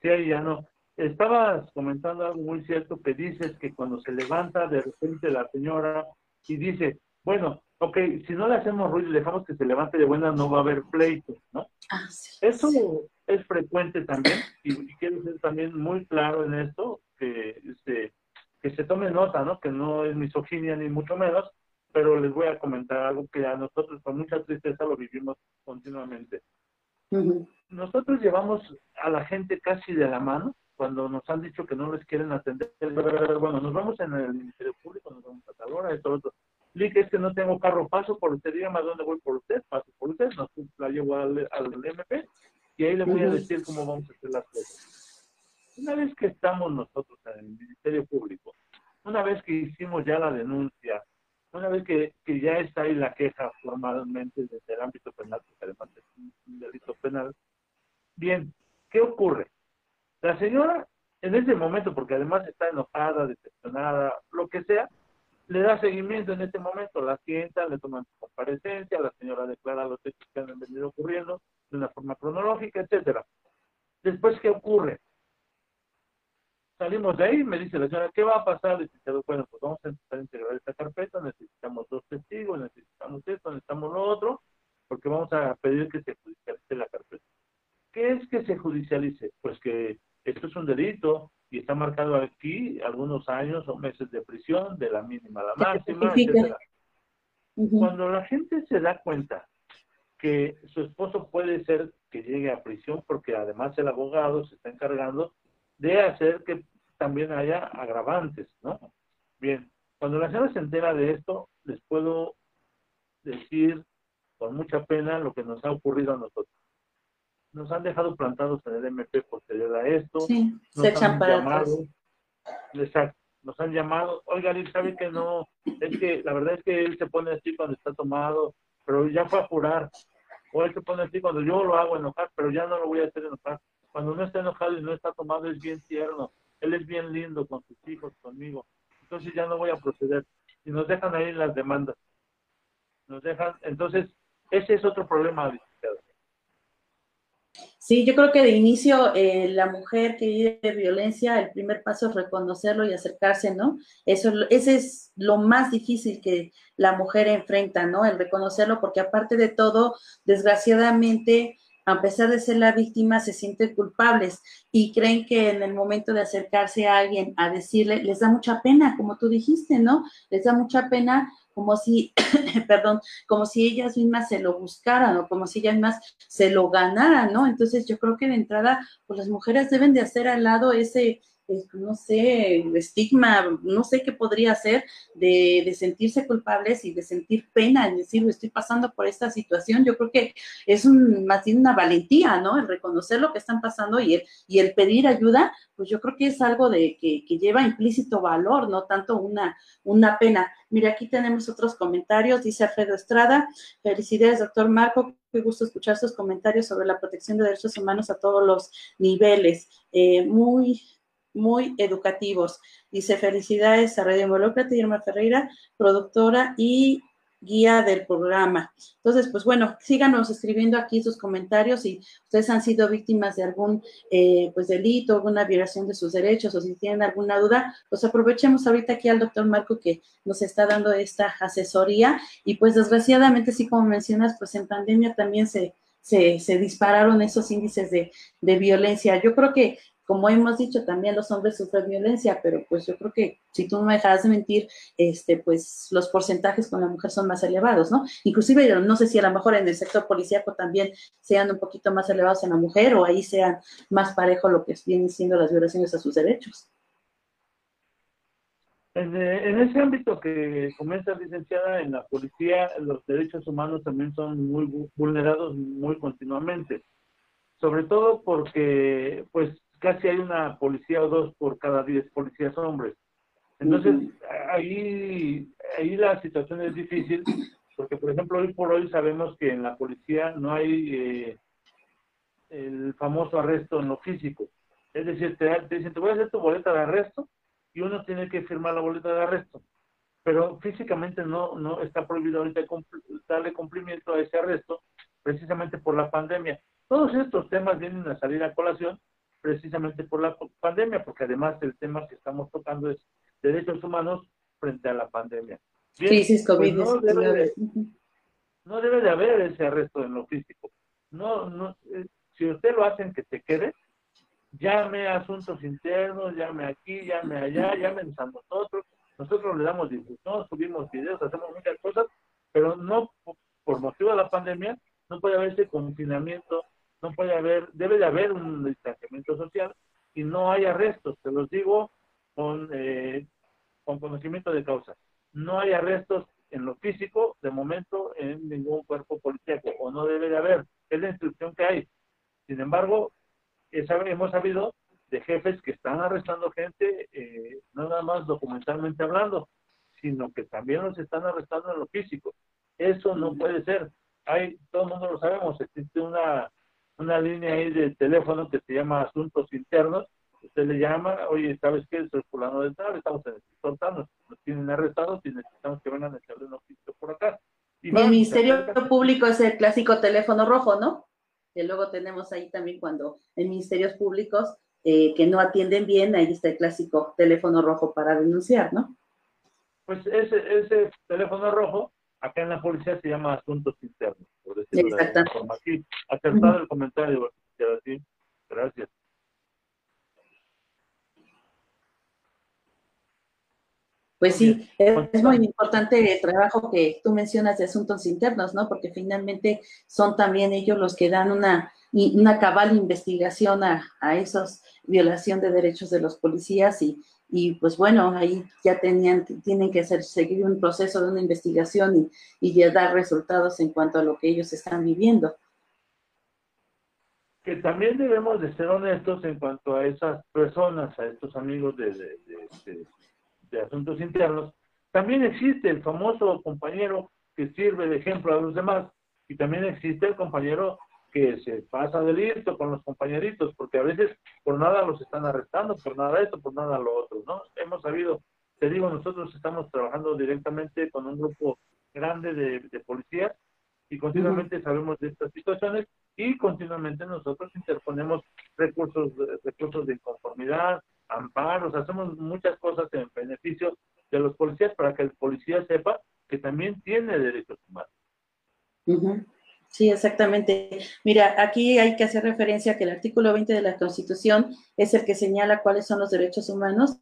Sí, ahí ya no. Estabas comentando algo muy cierto que dices que cuando se levanta de repente la señora y dice, bueno, ok, si no le hacemos ruido y dejamos que se levante de buena, no va a haber pleito, ¿no? Ah, sí, Eso es frecuente también y, quiero ser también muy claro en esto, que, este, que se tome nota, ¿no? Que no es misoginia ni mucho menos, pero les voy a comentar algo que a nosotros con mucha tristeza lo vivimos continuamente. Nosotros llevamos a la gente casi de la mano cuando nos han dicho que no les quieren atender. Bueno, nos vamos en el Ministerio Público, nos vamos a Talora, esto, otro. Lick, es que no tengo carro, paso por usted, dígame a dónde voy por usted, paso por usted, nos la llevo al, al MP y ahí le voy a decir cómo vamos a hacer las cosas. Una vez que estamos nosotros en el Ministerio Público, una vez que hicimos ya la denuncia, una vez que, que ya está ahí la queja formalmente desde el ámbito penal, porque además es un delito penal, bien, ¿qué ocurre? La señora, en ese momento, porque además está enojada, decepcionada, lo que sea, le da seguimiento en este momento, la sienta, le toman su comparecencia, la señora declara los hechos que han venido ocurriendo de una forma cronológica, etcétera. Después, ¿qué ocurre? Salimos de ahí, me dice la señora, ¿qué va a pasar? Dice, bueno, pues vamos a empezar a integrar esta carpeta, necesitamos dos testigos, necesitamos esto, necesitamos lo otro, porque vamos a pedir que se judicialice la carpeta. ¿Qué es que se judicialice? Pues que esto es un delito y está marcado aquí algunos años o meses de prisión, de la mínima a la máxima, etc. Cuando la gente se da cuenta que su esposo puede ser que llegue a prisión porque además el abogado se está encargando de hacer que también haya agravantes, ¿no? Bien, cuando la señora se entera de esto, les puedo decir con mucha pena lo que nos ha ocurrido a nosotros. Nos han dejado plantados en el MP posterior a esto. Sí, se echan para llamado, Exacto, nos han llamado, oiga, ¿sabe que no? Es que la verdad es que él se pone así cuando está tomado, pero ya fue a jurar. O él se pone así cuando yo lo hago enojar, pero ya no lo voy a hacer enojar. Cuando no está enojado y no está tomado es bien tierno. Él es bien lindo con sus hijos, conmigo. Entonces ya no voy a proceder. Y nos dejan ahí las demandas. Nos dejan. Entonces, ese es otro problema, Sí, yo creo que de inicio eh, la mujer que vive violencia, el primer paso es reconocerlo y acercarse, ¿no? Eso, ese es lo más difícil que la mujer enfrenta, ¿no? El reconocerlo, porque aparte de todo, desgraciadamente, a pesar de ser la víctima, se sienten culpables y creen que en el momento de acercarse a alguien a decirle, les da mucha pena, como tú dijiste, ¿no? Les da mucha pena como si, [coughs] perdón, como si ellas mismas se lo buscaran o como si ellas mismas se lo ganaran, ¿no? Entonces yo creo que de entrada, pues las mujeres deben de hacer al lado ese, no sé, estigma, no sé qué podría ser de, de, sentirse culpables y de sentir pena en decir, estoy pasando por esta situación. Yo creo que es un, más bien una valentía, ¿no? El reconocer lo que están pasando y el, y el pedir ayuda, pues yo creo que es algo de que, que lleva implícito valor, no tanto una, una pena. Mira, aquí tenemos otros comentarios, dice Alfredo Estrada, felicidades, doctor Marco, qué gusto escuchar sus comentarios sobre la protección de derechos humanos a todos los niveles. Eh, muy, muy educativos. Dice, felicidades a Radio Involúcrate, Irma Ferreira, productora y guía del programa. Entonces, pues bueno, síganos escribiendo aquí sus comentarios si ustedes han sido víctimas de algún eh, pues delito, alguna violación de sus derechos o si tienen alguna duda, pues aprovechemos ahorita aquí al doctor Marco que nos está dando esta asesoría y pues desgraciadamente, sí como mencionas, pues en pandemia también se, se, se dispararon esos índices de, de violencia. Yo creo que como hemos dicho, también los hombres sufren violencia, pero pues yo creo que si tú no me dejas de mentir, este, pues los porcentajes con la mujer son más elevados, ¿no? Inclusive, no sé si a lo mejor en el sector policíaco también sean un poquito más elevados en la mujer o ahí sean más parejo lo que vienen siendo las violaciones a sus derechos. En, en ese ámbito que comienza licenciada en la policía, los derechos humanos también son muy vulnerados muy continuamente sobre todo porque pues casi hay una policía o dos por cada diez policías hombres. Entonces, ahí, ahí la situación es difícil, porque por ejemplo, hoy por hoy sabemos que en la policía no hay eh, el famoso arresto en lo físico. Es decir, te, te dicen, te voy a hacer tu boleta de arresto y uno tiene que firmar la boleta de arresto. Pero físicamente no, no está prohibido ahorita darle cumplimiento a ese arresto, precisamente por la pandemia. Todos estos temas vienen a salir a colación precisamente por la pandemia, porque además el tema que estamos tocando es derechos humanos frente a la pandemia. Crisis pues COVID. no, debe de, no, debe de, haber ese arresto en lo físico. No, no, eh, si usted lo hace en que te quede, llame a asuntos internos, llame aquí, llame allá, llamen a nosotros. Nosotros le damos difusión, subimos videos, hacemos muchas cosas, pero no por motivo de la pandemia, no puede haber ese confinamiento, no puede haber, debe de haber un distanciamiento social y no hay arrestos, te los digo con, eh, con conocimiento de causa. No hay arrestos en lo físico, de momento, en ningún cuerpo policíaco, o no debe de haber, es la instrucción que hay. Sin embargo, hemos sabido de jefes que están arrestando gente, eh, no nada más documentalmente hablando, sino que también los están arrestando en lo físico. Eso no puede ser. Hay, todo el mundo lo sabemos, existe una, una línea ahí de teléfono que se llama Asuntos Internos. Usted le llama, oye, ¿sabes qué? Soy fulano de tal, estamos en el nos, nos tienen arrestados y necesitamos que vengan a echarle un oficio por acá. Y el Ministerio Público es el clásico teléfono rojo, ¿no? Que luego tenemos ahí también cuando en ministerios públicos eh, que no atienden bien, ahí está el clásico teléfono rojo para denunciar, ¿no? Pues ese, ese teléfono rojo, acá en la policía se llama asuntos internos, por decirlo de forma. Aquí, acertado el comentario, gracias. Pues sí, es, muy importante el trabajo que tú mencionas de asuntos internos, ¿no? Porque finalmente son también ellos los que dan una, una cabal investigación a, a esos violación de derechos de los policías y, y pues bueno, ahí ya tenían, tienen que hacer, seguir un proceso de una investigación y, y dar resultados en cuanto a lo que ellos están viviendo. Que también debemos de ser honestos en cuanto a esas personas, a estos amigos de, de, de asuntos internos. También existe el famoso compañero que sirve de ejemplo a los demás y también existe el compañero que se pasa de listo con los compañeritos, porque a veces por nada los están arrestando, por nada esto, por nada lo otro, ¿no? Hemos sabido, te digo, nosotros estamos trabajando directamente con un grupo grande de, policías y continuamente sabemos de estas situaciones y continuamente nosotros interponemos recursos, recursos de inconformidad, amparos, hacemos muchas cosas en beneficio de los policías para que el policía sepa que también tiene derechos humanos. Sí, exactamente. Mira, aquí hay que hacer referencia a que el artículo 20 de la Constitución es el que señala cuáles son los derechos humanos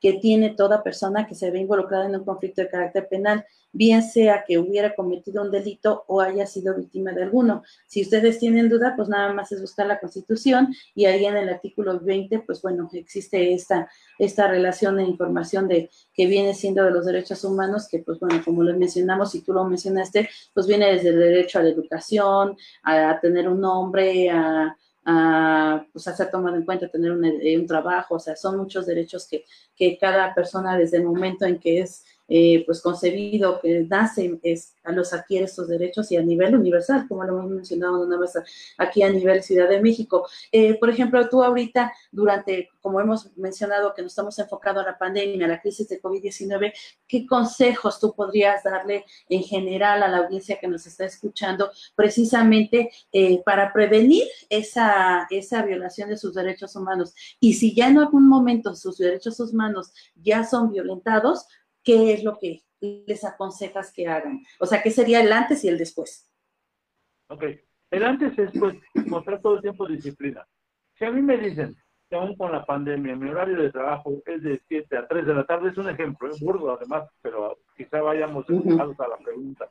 que tiene toda persona que se ve involucrada en un conflicto de carácter penal, bien sea que hubiera cometido un delito o haya sido víctima de alguno. Si ustedes tienen duda, pues nada más es buscar la Constitución y ahí en el artículo 20, pues bueno, existe esta, esta relación de información de que viene siendo de los derechos humanos, que pues bueno, como lo mencionamos y tú lo mencionaste, pues viene desde el derecho a la educación, a tener un nombre, a a pues, hacer tomado en cuenta tener un, eh, un, trabajo, o sea, son muchos derechos que, que cada persona desde el momento en que es eh, pues concebido, que nace, es, a los adquiere estos derechos y a nivel universal, como lo hemos mencionado una vez aquí a nivel Ciudad de México. Eh, por ejemplo, tú ahorita, durante, como hemos mencionado, que nos estamos enfocados a la pandemia, a la crisis de COVID-19, ¿qué consejos tú podrías darle en general a la audiencia que nos está escuchando precisamente eh, para prevenir esa, esa violación de sus derechos humanos? Y si ya en algún momento sus derechos humanos ya son violentados, ¿qué es lo que les aconsejas que hagan? O sea, ¿qué sería el antes y el después? Ok, el antes es pues mostrar todo el tiempo disciplina. Si a mí me dicen que aún con la pandemia mi horario de trabajo es de 7 a 3 de la tarde, es un ejemplo, es burdo además, pero quizá vayamos enfocados a la pregunta.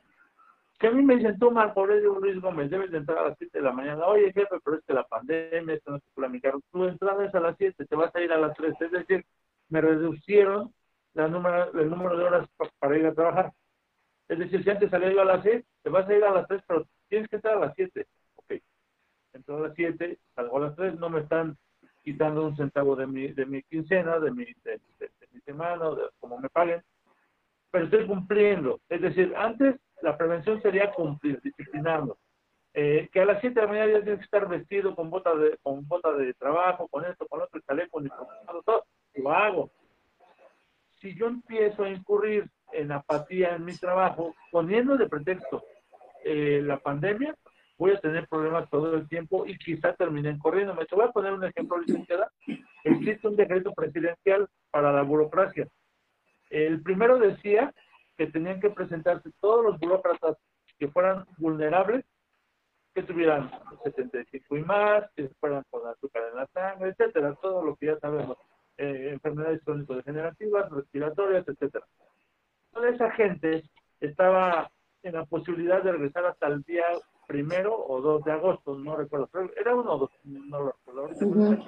Si a mí me dicen, tú, Marco Aurelio Luis Gómez, debes de entrar a las 7 de la mañana. Oye, jefe, pero es que la pandemia, esto no mi carro. Tu entrada es a las 7, te vas a ir a las 3. Es decir, me reducieron la número, el número de horas para ir a trabajar. Es decir, si antes salía a las 6, te vas a ir a las 3, pero tienes que estar a las 7. Ok. Entro a las 7, salgo a las 3, no me están quitando un centavo de mi, de mi quincena, de mi, de, mi semana, de como me paguen, pero estoy cumpliendo. Es decir, antes la prevención sería cumplir, disciplinarlo. Eh, que a las 7 de la mañana ya tienes que estar vestido con bota de, con bota de trabajo, con esto, con otro, teléfono y todo, lo hago si yo empiezo a incurrir en apatía en mi trabajo, poniendo de pretexto eh, la pandemia, voy a tener problemas todo el tiempo y quizá terminen corriendo. Me voy a poner un ejemplo, licenciada. Existe un decreto presidencial para la burocracia. El primero decía que tenían que presentarse todos los burócratas que fueran vulnerables que tuvieran 75 y más, que fueran con azúcar en la sangre, etcétera, todo lo que ya sabemos, eh, enfermedades crónico-degenerativas, respiratorias, etcétera. Toda esa gente estaba en la posibilidad de regresar hasta el día primero o 2 de agosto, no recuerdo, pero era uno o dos, no lo recuerdo.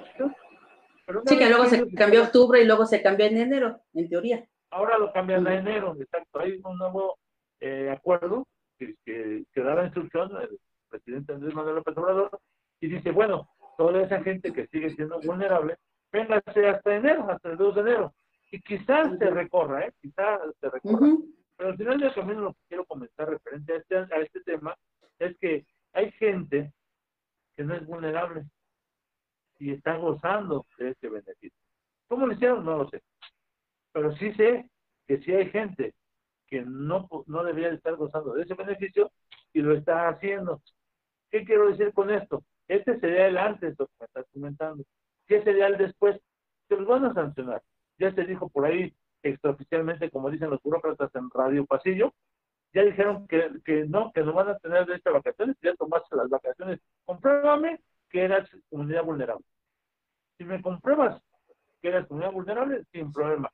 sí, que luego se cambió a octubre y luego se cambió en enero, en teoría. Ahora lo cambian a enero, exacto. Hay un nuevo eh, acuerdo que, que, da la instrucción el presidente Andrés Manuel López Obrador y dice, bueno, toda esa gente que sigue siendo vulnerable, véngase hasta enero, hasta el 2 de enero. Y quizás se recorra, ¿eh? Quizás se recorra. Pero al final del camino lo que quiero comentar referente a este, a este tema es que hay gente que no es vulnerable y está gozando de este beneficio. ¿Cómo lo hicieron? No lo sé. Pero sí sé que sí hay gente que no, no debería estar gozando de ese beneficio y lo está haciendo. ¿Qué quiero decir con esto? Este sería el antes, lo que me estás comentando. ¿Qué sería el después? Se los van a sancionar. Ya se dijo por ahí extraoficialmente, como dicen los burócratas en Radio Pasillo, ya dijeron que, que no, que no van a tener derecho a vacaciones, ya tomaste las vacaciones. Compruébame que eras comunidad vulnerable. Si me compruebas que eras comunidad vulnerable, sin problema.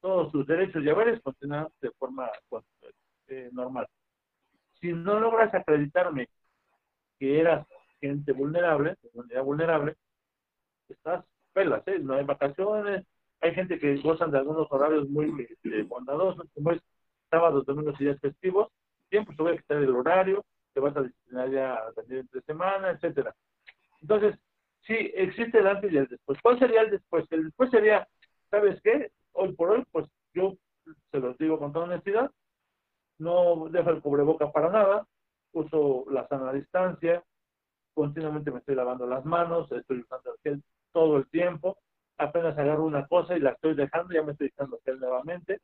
Todos tus derechos y haberes continúan de forma eh, normal. Si no logras acreditarme que eras gente vulnerable, comunidad vulnerable, estás pelas, ¿eh? No hay vacaciones, hay gente que gozan de algunos horarios muy este, bondadosos, como es sábados, domingos y días festivos, siempre se va a quitar el horario, te vas a destinar ya a entre semana, etcétera. Entonces, sí, existe el antes y el después. ¿Cuál sería el después? El después sería, ¿sabes qué? Hoy por hoy, pues yo se los digo con toda honestidad, no dejo el cubreboca para nada, uso la sana distancia, continuamente me estoy lavando las manos, estoy usando el gel todo el tiempo, apenas agarro una cosa y la estoy dejando, ya me estoy echando gel nuevamente,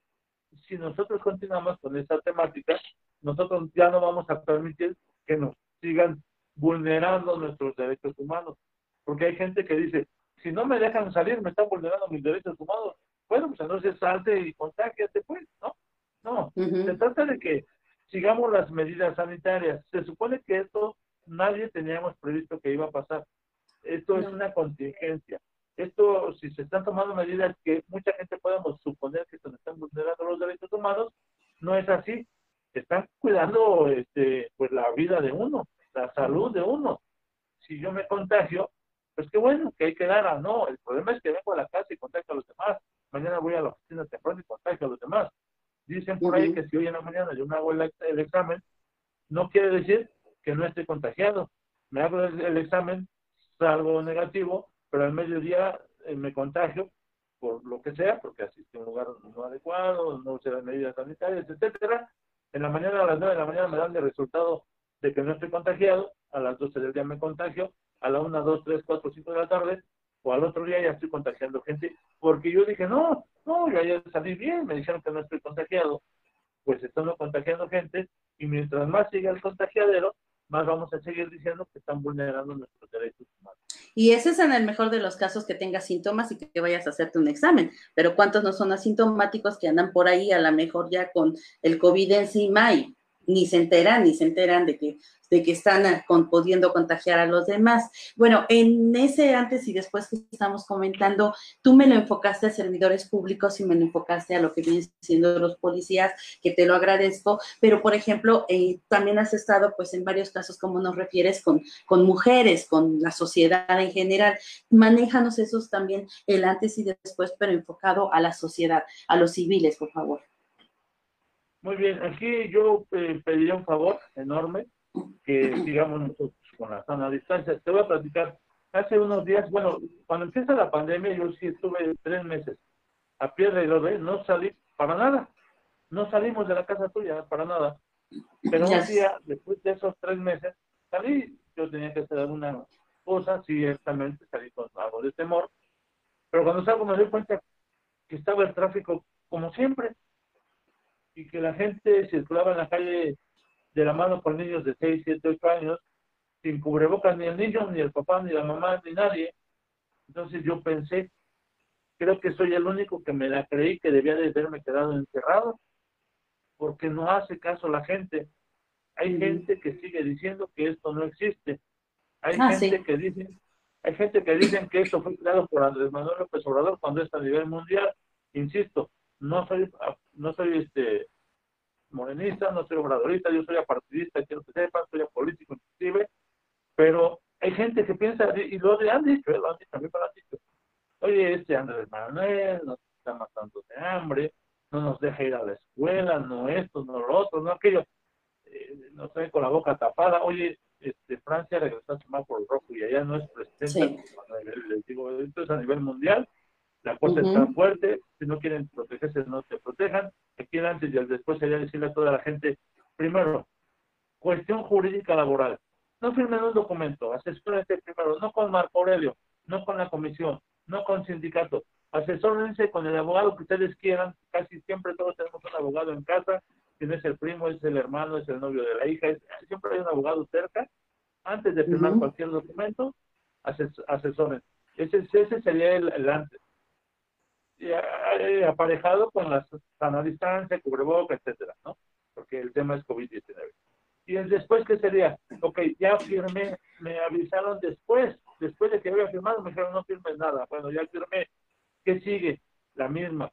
si nosotros continuamos con esta temática, nosotros ya no vamos a permitir que nos sigan vulnerando nuestros derechos humanos. Porque hay gente que dice, si no me dejan salir, me están vulnerando mis derechos humanos. Bueno, pues entonces salte y contágiate, pues, ¿no? No, se trata de que sigamos las medidas sanitarias. Se supone que esto nadie teníamos previsto que iba a pasar. Esto es una contingencia. Esto, si se están tomando medidas que mucha gente podemos suponer que se están vulnerando los derechos humanos, no es así. Están cuidando este, pues la vida de uno, la salud de uno. Si yo me contagio, pues qué bueno que hay que dar a no. El problema es que vengo a la casa y contagio a los demás. Mañana voy a la oficina temprano y contagio a los demás. Dicen por ahí que si hoy en la mañana yo me hago el, examen, no quiere decir que no esté contagiado. Me hago el examen, salgo negativo, pero al mediodía eh, me contagio por lo que sea, porque asistí a un lugar no adecuado, no usé las medidas sanitarias, etcétera. En la mañana, a las 9 de la mañana, me dan el resultado de que no estoy contagiado, a las 12 del día me contagio, a la 1, 2, 3, 4, 5 de la tarde, o al otro día ya estoy contagiando gente, porque yo dije, no, no, yo ayer salí bien, me dijeron que no estoy contagiado, pues estoy contagiando gente, y mientras más siga el contagiadero, más vamos a seguir diciendo que están vulnerando nuestros derechos humanos. Y ese es en el mejor de los casos que tengas síntomas y que vayas a hacerte un examen. Pero ¿cuántos no son asintomáticos que andan por ahí a lo mejor ya con el COVID encima y ni se enteran, ni se enteran de que de que están ah, pudiendo contagiar a los demás. Bueno, en ese antes y después que estamos comentando, tú me lo enfocaste a servidores públicos y me lo enfocaste a lo que vienen siendo los policías, que te lo agradezco, pero por ejemplo, eh, también has estado pues en varios casos, como nos refieres, con, con mujeres, con la sociedad en general. Manéjanos esos también, el antes y después, pero enfocado a la sociedad, a los civiles, por favor. Muy bien, aquí yo eh, pediría un favor enorme que sigamos nosotros con la sana distancia. Te voy a platicar, hace unos días, bueno, cuando empieza la pandemia, yo sí estuve tres meses a piedra y lodo, no salí para nada, no salimos de la casa tuya para nada. Pero un día, después de esos tres meses, salí, yo tenía que hacer alguna cosa, ciertamente salí con algo de temor, pero cuando salgo me doy cuenta que estaba el tráfico como siempre y que la gente circulaba en la calle de la mano con niños de 6, 7, 8 años, sin cubrebocas ni el niño, ni el papá, ni la mamá, ni nadie. Entonces yo pensé, creo que soy el único que me la creí que debía de haberme quedado encerrado, porque no hace caso la gente. Hay gente que sigue diciendo que esto no existe. Hay ah, gente que dice, hay gente que dicen que esto fue creado por Andrés Manuel López Obrador cuando está a nivel mundial. Insisto, no soy, no soy este morenista, no soy obradorista, yo soy apartidista, quiero que sepan, soy político inclusive, pero hay gente que piensa, y lo han dicho, ¿eh? lo han dicho, también lo han dicho, oye, este Andrés Manuel nos está matando de hambre, no nos deja ir a la escuela, no esto, no lo otro, no aquello, eh, nos trae con la boca tapada, oye, este, Francia regresó a semáforo rojo y allá no es presidente, les digo, esto es a nivel mundial, la cosa está fuerte, si no quieren protegerse, no se protejan. Aquí el antes y el después sería decirle a toda la gente, primero, cuestión jurídica laboral. No firmen un documento, asesórense primero, no con Marco Aurelio, no con la comisión, no con sindicato. Asesórense con el abogado que ustedes quieran. Casi siempre todos tenemos un abogado en casa. Si no es el primo, es el hermano, es el novio de la hija. siempre hay un abogado cerca. Antes de firmar cualquier documento, ases, asesoren. Ese, ese sería el, el antes. Eh, aparejado con la sana cubreboca, etcétera, ¿no? Porque el tema es COVID-19. Y el después, ¿qué sería? Ok, ya firmé, me avisaron después, después de que había firmado, me dijeron no firmes nada. Bueno, ya firmé. ¿Qué sigue? La misma.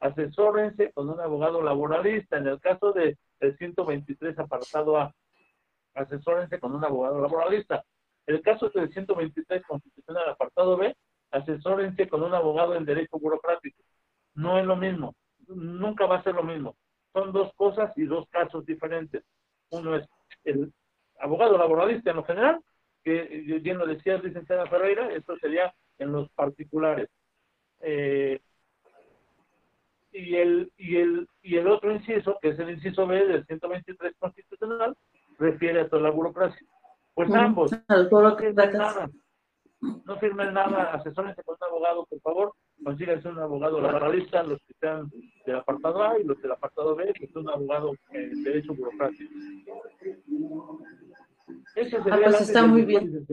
Asesórense con un abogado laboralista. En el caso de, del 123 apartado A, asesórense con un abogado laboralista. El caso del 123 constitucional apartado B, asesórense con un abogado en derecho burocrático. No es lo mismo, nunca va a ser lo mismo. Son dos cosas y dos casos diferentes. Uno es el abogado laboralista en lo general, que bien lo decía licenciada Ferreira, esto sería en los particulares. Eh, y el, y, el, y el otro inciso, que es el inciso B del 123 constitucional, refiere a toda la burocracia. Pues ambos, no nada no firmen nada, asesórense con un abogado, por favor, consíganse un abogado laboralista, los que sean del apartado A y los del apartado B, que es un abogado en derecho burocrático. Eso ah, pues está muy bien.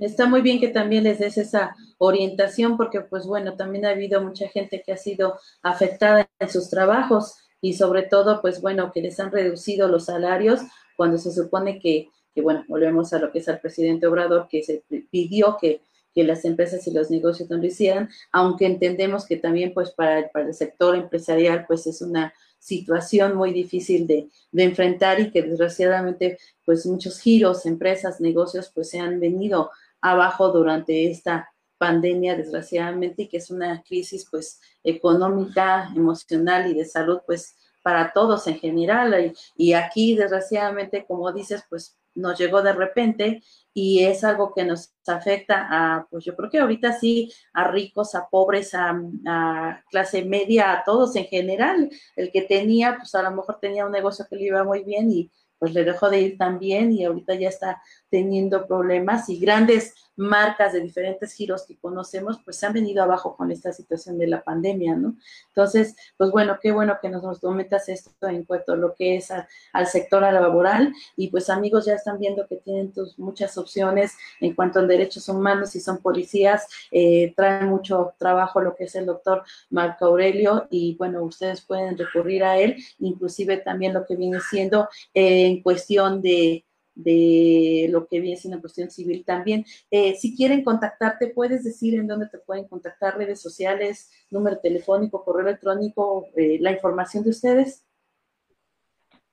Está muy bien que también les des esa orientación porque pues bueno, también ha habido mucha gente que ha sido afectada en sus trabajos y sobre todo pues bueno, que les han reducido los salarios cuando se supone que que bueno, volvemos a lo que es el presidente Obrador, que se pidió que, las empresas y los negocios no lo hicieran, aunque entendemos que también pues para el, para el sector empresarial pues es una situación muy difícil de, de, enfrentar y que desgraciadamente pues muchos giros, empresas, negocios pues se han venido abajo durante esta pandemia desgraciadamente y que es una crisis pues económica, emocional y de salud pues para todos en general. Y, y aquí desgraciadamente como dices pues nos llegó de repente y es algo que nos afecta a, pues yo creo que ahorita sí, a ricos, a pobres, a, a, clase media, a todos en general. El que tenía, pues a lo mejor tenía un negocio que le iba muy bien y pues le dejó de ir tan bien y ahorita ya está teniendo problemas y grandes marcas de diferentes giros que conocemos, pues se han venido abajo con esta situación de la pandemia, ¿no? Entonces, pues bueno, qué bueno que nos, nos comentas esto en cuanto a lo que es al sector laboral y pues amigos ya están viendo que tienen tus, muchas opciones en cuanto a derechos humanos y son policías, eh, traen mucho trabajo lo que es el doctor Marco Aurelio y bueno, ustedes pueden recurrir a él, inclusive también lo que viene siendo eh, en cuestión de de lo que viene siendo cuestión civil también. Eh, si quieren contactarte, puedes decir en dónde te pueden contactar, redes sociales, número telefónico, correo electrónico, eh, la información de ustedes.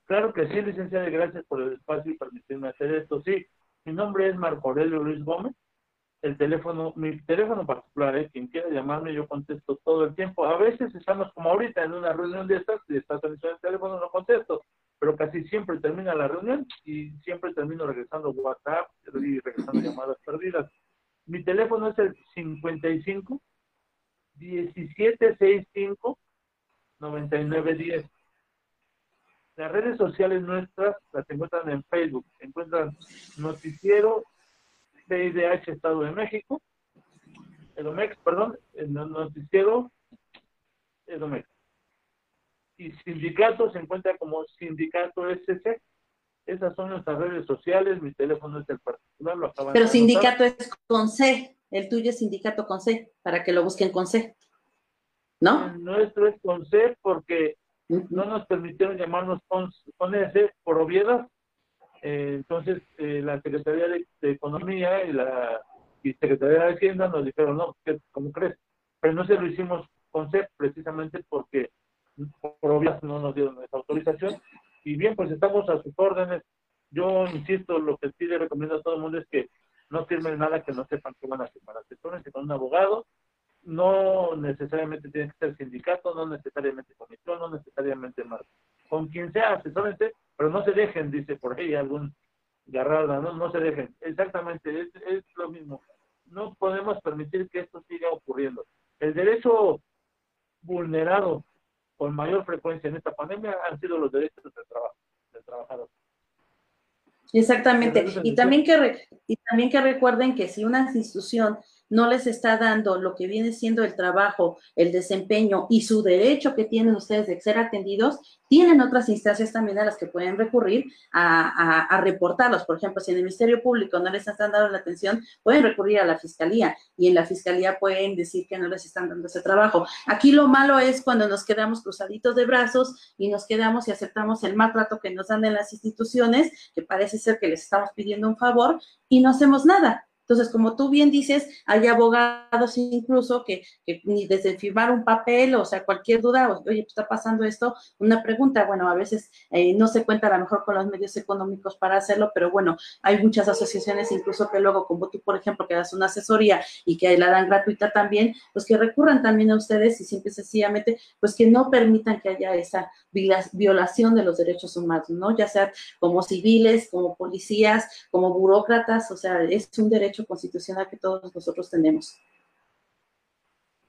Claro que sí, licenciada, gracias por el espacio y permitirme hacer esto. Sí, mi nombre es Marco Aurelio Luis Gómez. El teléfono, mi teléfono particular es quien quiera llamarme, yo contesto todo el tiempo. A veces estamos como ahorita en una reunión de estas, y estás en el teléfono, no contesto pero casi siempre termina la reunión y siempre termino regresando WhatsApp y regresando llamadas perdidas. Mi teléfono es el 55 1765 9910. Las redes sociales nuestras las encuentran en Facebook. Encuentran Noticiero PIDH Estado de México, Edomex, perdón, el Noticiero Edomex y sindicato se encuentra como sindicato SC. Esas son nuestras redes sociales, mi teléfono es el particular, lo acaban Pero sindicato es con C, el tuyo es sindicato con C, para que lo busquen con C. ¿No? El nuestro es con C porque no nos permitieron llamarnos con, con ese por obviedad. Eh, entonces, eh, la Secretaría de, Economía y la y Secretaría de Hacienda nos dijeron, no, ¿cómo crees? Pero no se lo hicimos con C precisamente porque por obvias no nos dieron esa autorización. Y bien, pues estamos a sus órdenes. Yo insisto, lo que sí le recomiendo a todo el mundo es que no firmen nada que no sepan que van a firmar. Asesórense con un abogado, no necesariamente tiene que ser sindicato, no necesariamente comisión, no necesariamente más. Con quien sea, asesórense, pero no se dejen, dice por ahí algún garrada, no, no se dejen. Exactamente, es, es lo mismo. No podemos permitir que esto siga ocurriendo. El derecho vulnerado con mayor frecuencia en esta pandemia han sido los derechos del trabajo, del trabajador. Exactamente. Y también que, y también que recuerden que si una institución no les está dando lo que viene siendo el trabajo, el desempeño y su derecho que tienen ustedes de ser atendidos, tienen otras instancias también a las que pueden recurrir a, reportarlos. Por ejemplo, si en el Ministerio Público no les están dando la atención, pueden recurrir a la Fiscalía y en la Fiscalía pueden decir que no les están dando ese trabajo. Aquí lo malo es cuando nos quedamos cruzaditos de brazos y nos quedamos y aceptamos el maltrato que nos dan en las instituciones, que parece ser que les estamos pidiendo un favor y no hacemos nada. Entonces, como tú bien dices, hay abogados incluso que, ni desde firmar un papel, o sea, cualquier duda, oye, está pasando esto, una pregunta, bueno, a veces eh, no se cuenta a lo mejor con los medios económicos para hacerlo, pero bueno, hay muchas asociaciones incluso que luego, como tú, por ejemplo, que das una asesoría y que la dan gratuita también, pues que recurran también a ustedes y siempre sencillamente, pues que no permitan que haya esa violación de los derechos humanos, ¿no? Ya sea como civiles, como policías, como burócratas, o sea, es un derecho constitucional que todos nosotros tenemos.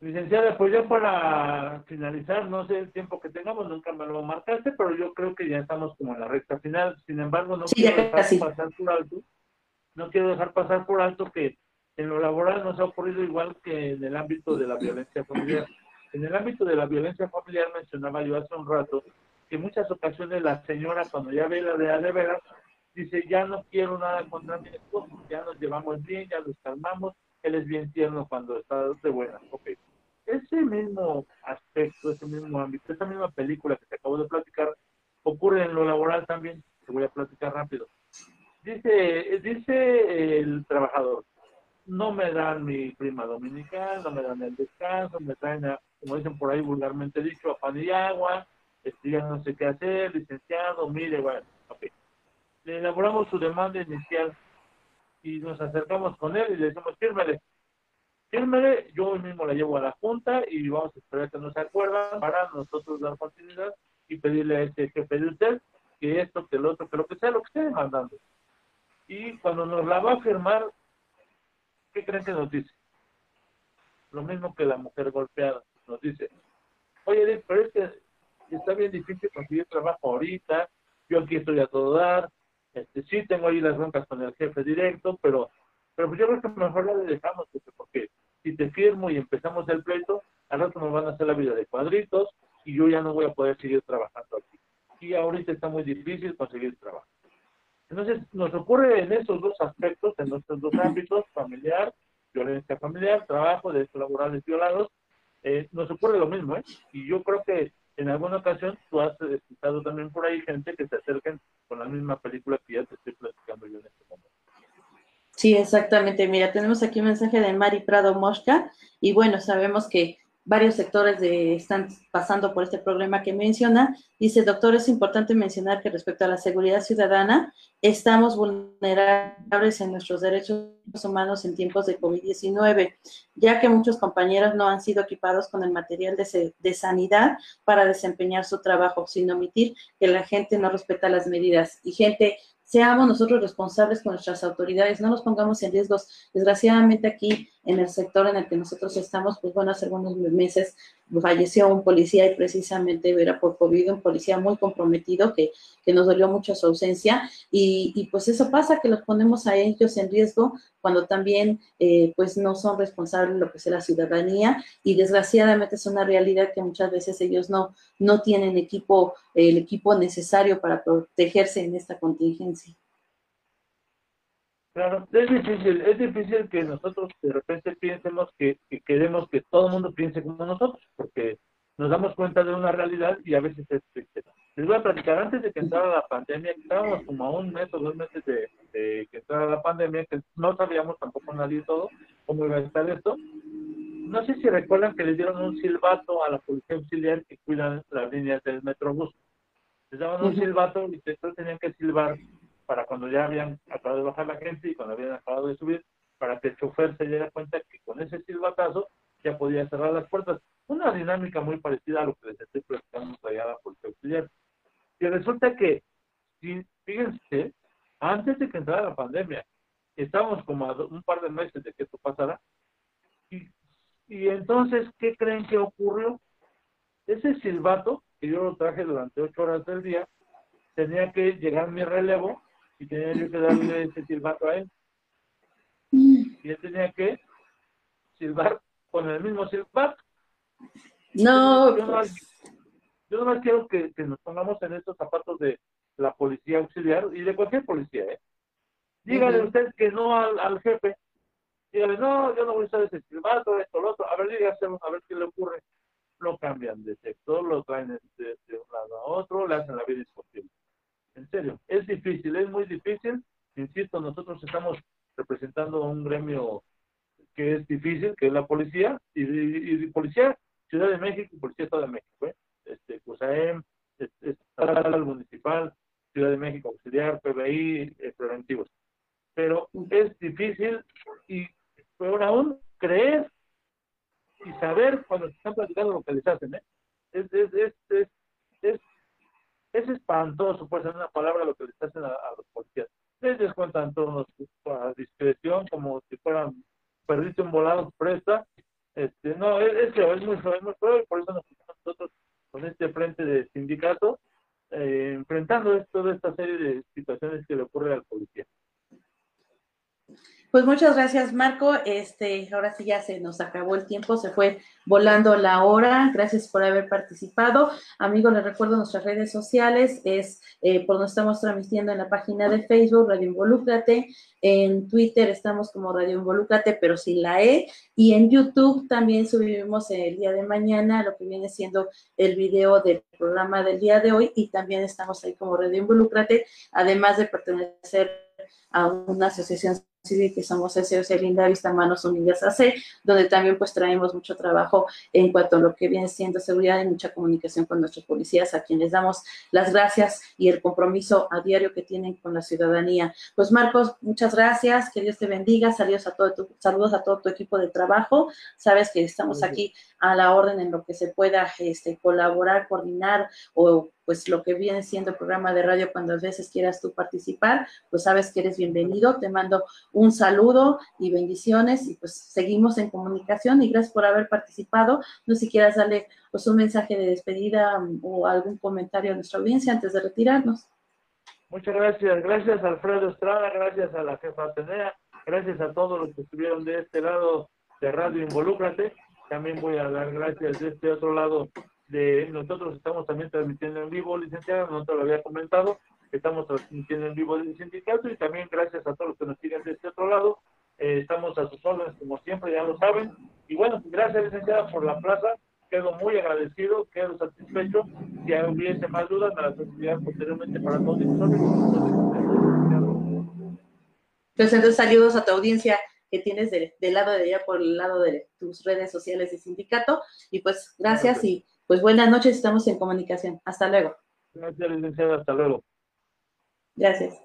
Licenciada, pues ya para finalizar, no sé el tiempo que tengamos, nunca me lo marcaste, pero yo creo que ya estamos como en la recta final. Sin embargo, no quiero dejar pasar por alto, no quiero dejar pasar por alto que en lo laboral nos ha ocurrido igual que en el ámbito de la violencia familiar. En el ámbito de la violencia familiar mencionaba yo hace un rato que en muchas ocasiones la señora cuando ya ve la de, de veras dice, ya no quiero nada contra mi esposo, ya nos llevamos bien, ya nos calmamos, él es bien tierno cuando está de buena. Ok. Ese mismo aspecto, ese mismo ámbito, esa misma película que te acabo de platicar, ocurre en lo laboral también. Te voy a platicar rápido. Dice, dice el trabajador, no me dan mi prima dominical, no me dan el descanso, me traen, a, como dicen por ahí vulgarmente dicho, a pan y agua, este, ya no sé qué hacer, licenciado, mire, bueno, ok le elaboramos su demanda inicial y nos acercamos con él y le decimos, fírmele, fírmele, yo hoy mismo la llevo a la Junta y vamos a esperar que nos acuerdan para nosotros dar continuidad y pedirle a este jefe de usted que esto, que el otro, que lo que sea, lo que esté demandando. Y cuando nos la va a firmar, ¿qué creen que nos dice? Lo mismo que la mujer golpeada, nos dice, oye, pero es que está bien difícil conseguir trabajo ahorita, yo aquí estoy a todo dar, este, sí tengo ahí las broncas con el jefe directo, pero, pero pues yo creo que mejor la dejamos, porque si te firmo y empezamos el pleito, al rato nos van a hacer la vida de cuadritos y yo ya no voy a poder seguir trabajando aquí. Y ahorita está muy difícil conseguir trabajo. Entonces, nos ocurre en esos dos aspectos, en nuestros dos ámbitos, familiar, violencia familiar, trabajo, derechos laborales violados, eh, nos ocurre lo mismo, ¿eh? Y yo creo que en alguna ocasión tú has escuchado también por ahí gente que se acerquen con la misma película que ya te estoy platicando yo en este momento. Sí, exactamente. Mira, tenemos aquí un mensaje de Mari Prado Mosca y bueno, sabemos que varios sectores de, están pasando por este problema que menciona. Dice, doctor, es importante mencionar que respecto a la seguridad ciudadana, estamos vulnerables en nuestros derechos humanos en tiempos de COVID-19, ya que muchos compañeros no han sido equipados con el material de, de sanidad para desempeñar su trabajo, sin omitir que la gente no respeta las medidas. Y gente seamos nosotros responsables con nuestras autoridades, no nos pongamos en riesgos. Desgraciadamente aquí en el sector en el que nosotros estamos, pues bueno, hace algunos meses falleció un policía y precisamente era por COVID, un policía muy comprometido que, que nos dolió mucho su ausencia y, y, pues eso pasa, que los ponemos a ellos en riesgo cuando también eh, pues no son responsables de lo que es la ciudadanía y desgraciadamente es una realidad que muchas veces ellos no, no tienen equipo, el equipo necesario para protegerse en esta contingencia. Claro, es difícil, es difícil que nosotros de repente piensemos que, queremos que todo el mundo piense como nosotros, porque nos damos cuenta de una realidad y a veces es triste. Les voy a platicar, antes de que entrara la pandemia, estábamos como a un mes o dos meses de, que entrara la pandemia, que no sabíamos tampoco nadie todo cómo iba a estar esto. No sé si recuerdan que les dieron un silbato a la policía auxiliar que cuidan las líneas del Metrobús. Les daban un silbato y entonces tenían que silbar para cuando ya habían acabado de bajar la gente y cuando habían acabado de subir, para que el chofer se diera cuenta que con ese silbatazo ya podía cerrar las puertas. Una dinámica muy parecida a lo que les estoy platicando allá a la policía auxiliar. Y resulta que, fíjense, antes de que entrara la pandemia, estábamos como a un par de meses de que esto pasara, y, y entonces, ¿qué creen que ocurrió? Ese silbato, que yo lo traje durante ocho horas del día, tenía que llegar mi relevo y tenía yo que darle ese silbato a él. Y él tenía que silbar con el mismo silbato. No, yo, no yo nomás quiero que, nos pongamos en estos zapatos de la policía auxiliar y de cualquier policía, ¿eh? Dígale usted que no al, jefe. Dígale, no, yo no voy a usar ese silbato, esto, lo otro. A ver, dígaselo, a ver qué le ocurre. Lo cambian de sector, lo traen de, un lado a otro, le hacen la vida serio, es difícil, es muy difícil. Insisto, nosotros estamos representando un gremio que es difícil, que es la policía, y, y, policía Ciudad de México y Policía Estado de México, ¿eh? este, CUSAEM, Estatal, Municipal, Ciudad de México Auxiliar, PBI, eh, preventivos. Pero es difícil y peor aún, creer y saber cuando se están platicando lo que les hacen, ¿eh? Es, es, es, es, es espantoso, pues en una palabra, lo que les hacen a, los policías. Les descuentan todos a discreción, como si fueran, perdiste un volado, presta. Este, no, es, es, es muy feo, muy feo, y por eso nosotros con este frente de sindicato, eh, enfrentando toda esta serie de situaciones que le ocurre al. Pues muchas gracias, Marco. Este, ahora sí ya se nos acabó el tiempo, se fue volando la hora. Gracias por haber participado. Amigos, les recuerdo nuestras redes sociales, es eh, por donde estamos transmitiendo en la página de Facebook, Radio Involúcrate. En Twitter estamos como Radio Involúcrate, pero sin la E. Y en YouTube también subimos el día de mañana lo que viene siendo el video del programa del día de hoy. Y también estamos ahí como Radio Involúcrate, además de pertenecer a una asociación civil que somos SOS Linda Vista Manos Unidas AC, donde también pues traemos mucho trabajo en cuanto a lo que viene siendo seguridad y mucha comunicación con nuestros policías, a quienes damos las gracias y el compromiso a diario que tienen con la ciudadanía. Pues Marcos, muchas gracias, que Dios te bendiga, saludos a todo tu, saludos a todo tu equipo de trabajo, sabes que estamos aquí a la orden en lo que se pueda este, colaborar, coordinar o pues lo que viene siendo programa de radio cuando a veces quieras tú participar, pues sabes que eres bienvenido. Te mando un saludo y bendiciones y pues seguimos en comunicación y gracias por haber participado. No sé si quieras darle pues un mensaje de despedida um, o algún comentario a nuestra audiencia antes de retirarnos. Muchas gracias, gracias Alfredo Estrada, gracias a la jefa Atenea, gracias a todos los que estuvieron de este lado de Radio Involúcrate. También voy a dar gracias de este otro lado nosotros estamos también transmitiendo en vivo, licenciada, no te lo había comentado, estamos transmitiendo en vivo el sindicato y también gracias a todos los que nos siguen de este otro lado, eh, estamos a sus órdenes como siempre, ya lo saben, y bueno, gracias licenciada por la plaza, quedo muy agradecido, quedo satisfecho, si hubiese más dudas me las enviar posteriormente para todos Pues entonces saludos a tu audiencia que tienes del lado de allá por el lado de tus redes sociales y sindicato. Y pues gracias y pues buenas noches, estamos en comunicación. Hasta luego. Gracias, licenciada. Hasta luego. Gracias.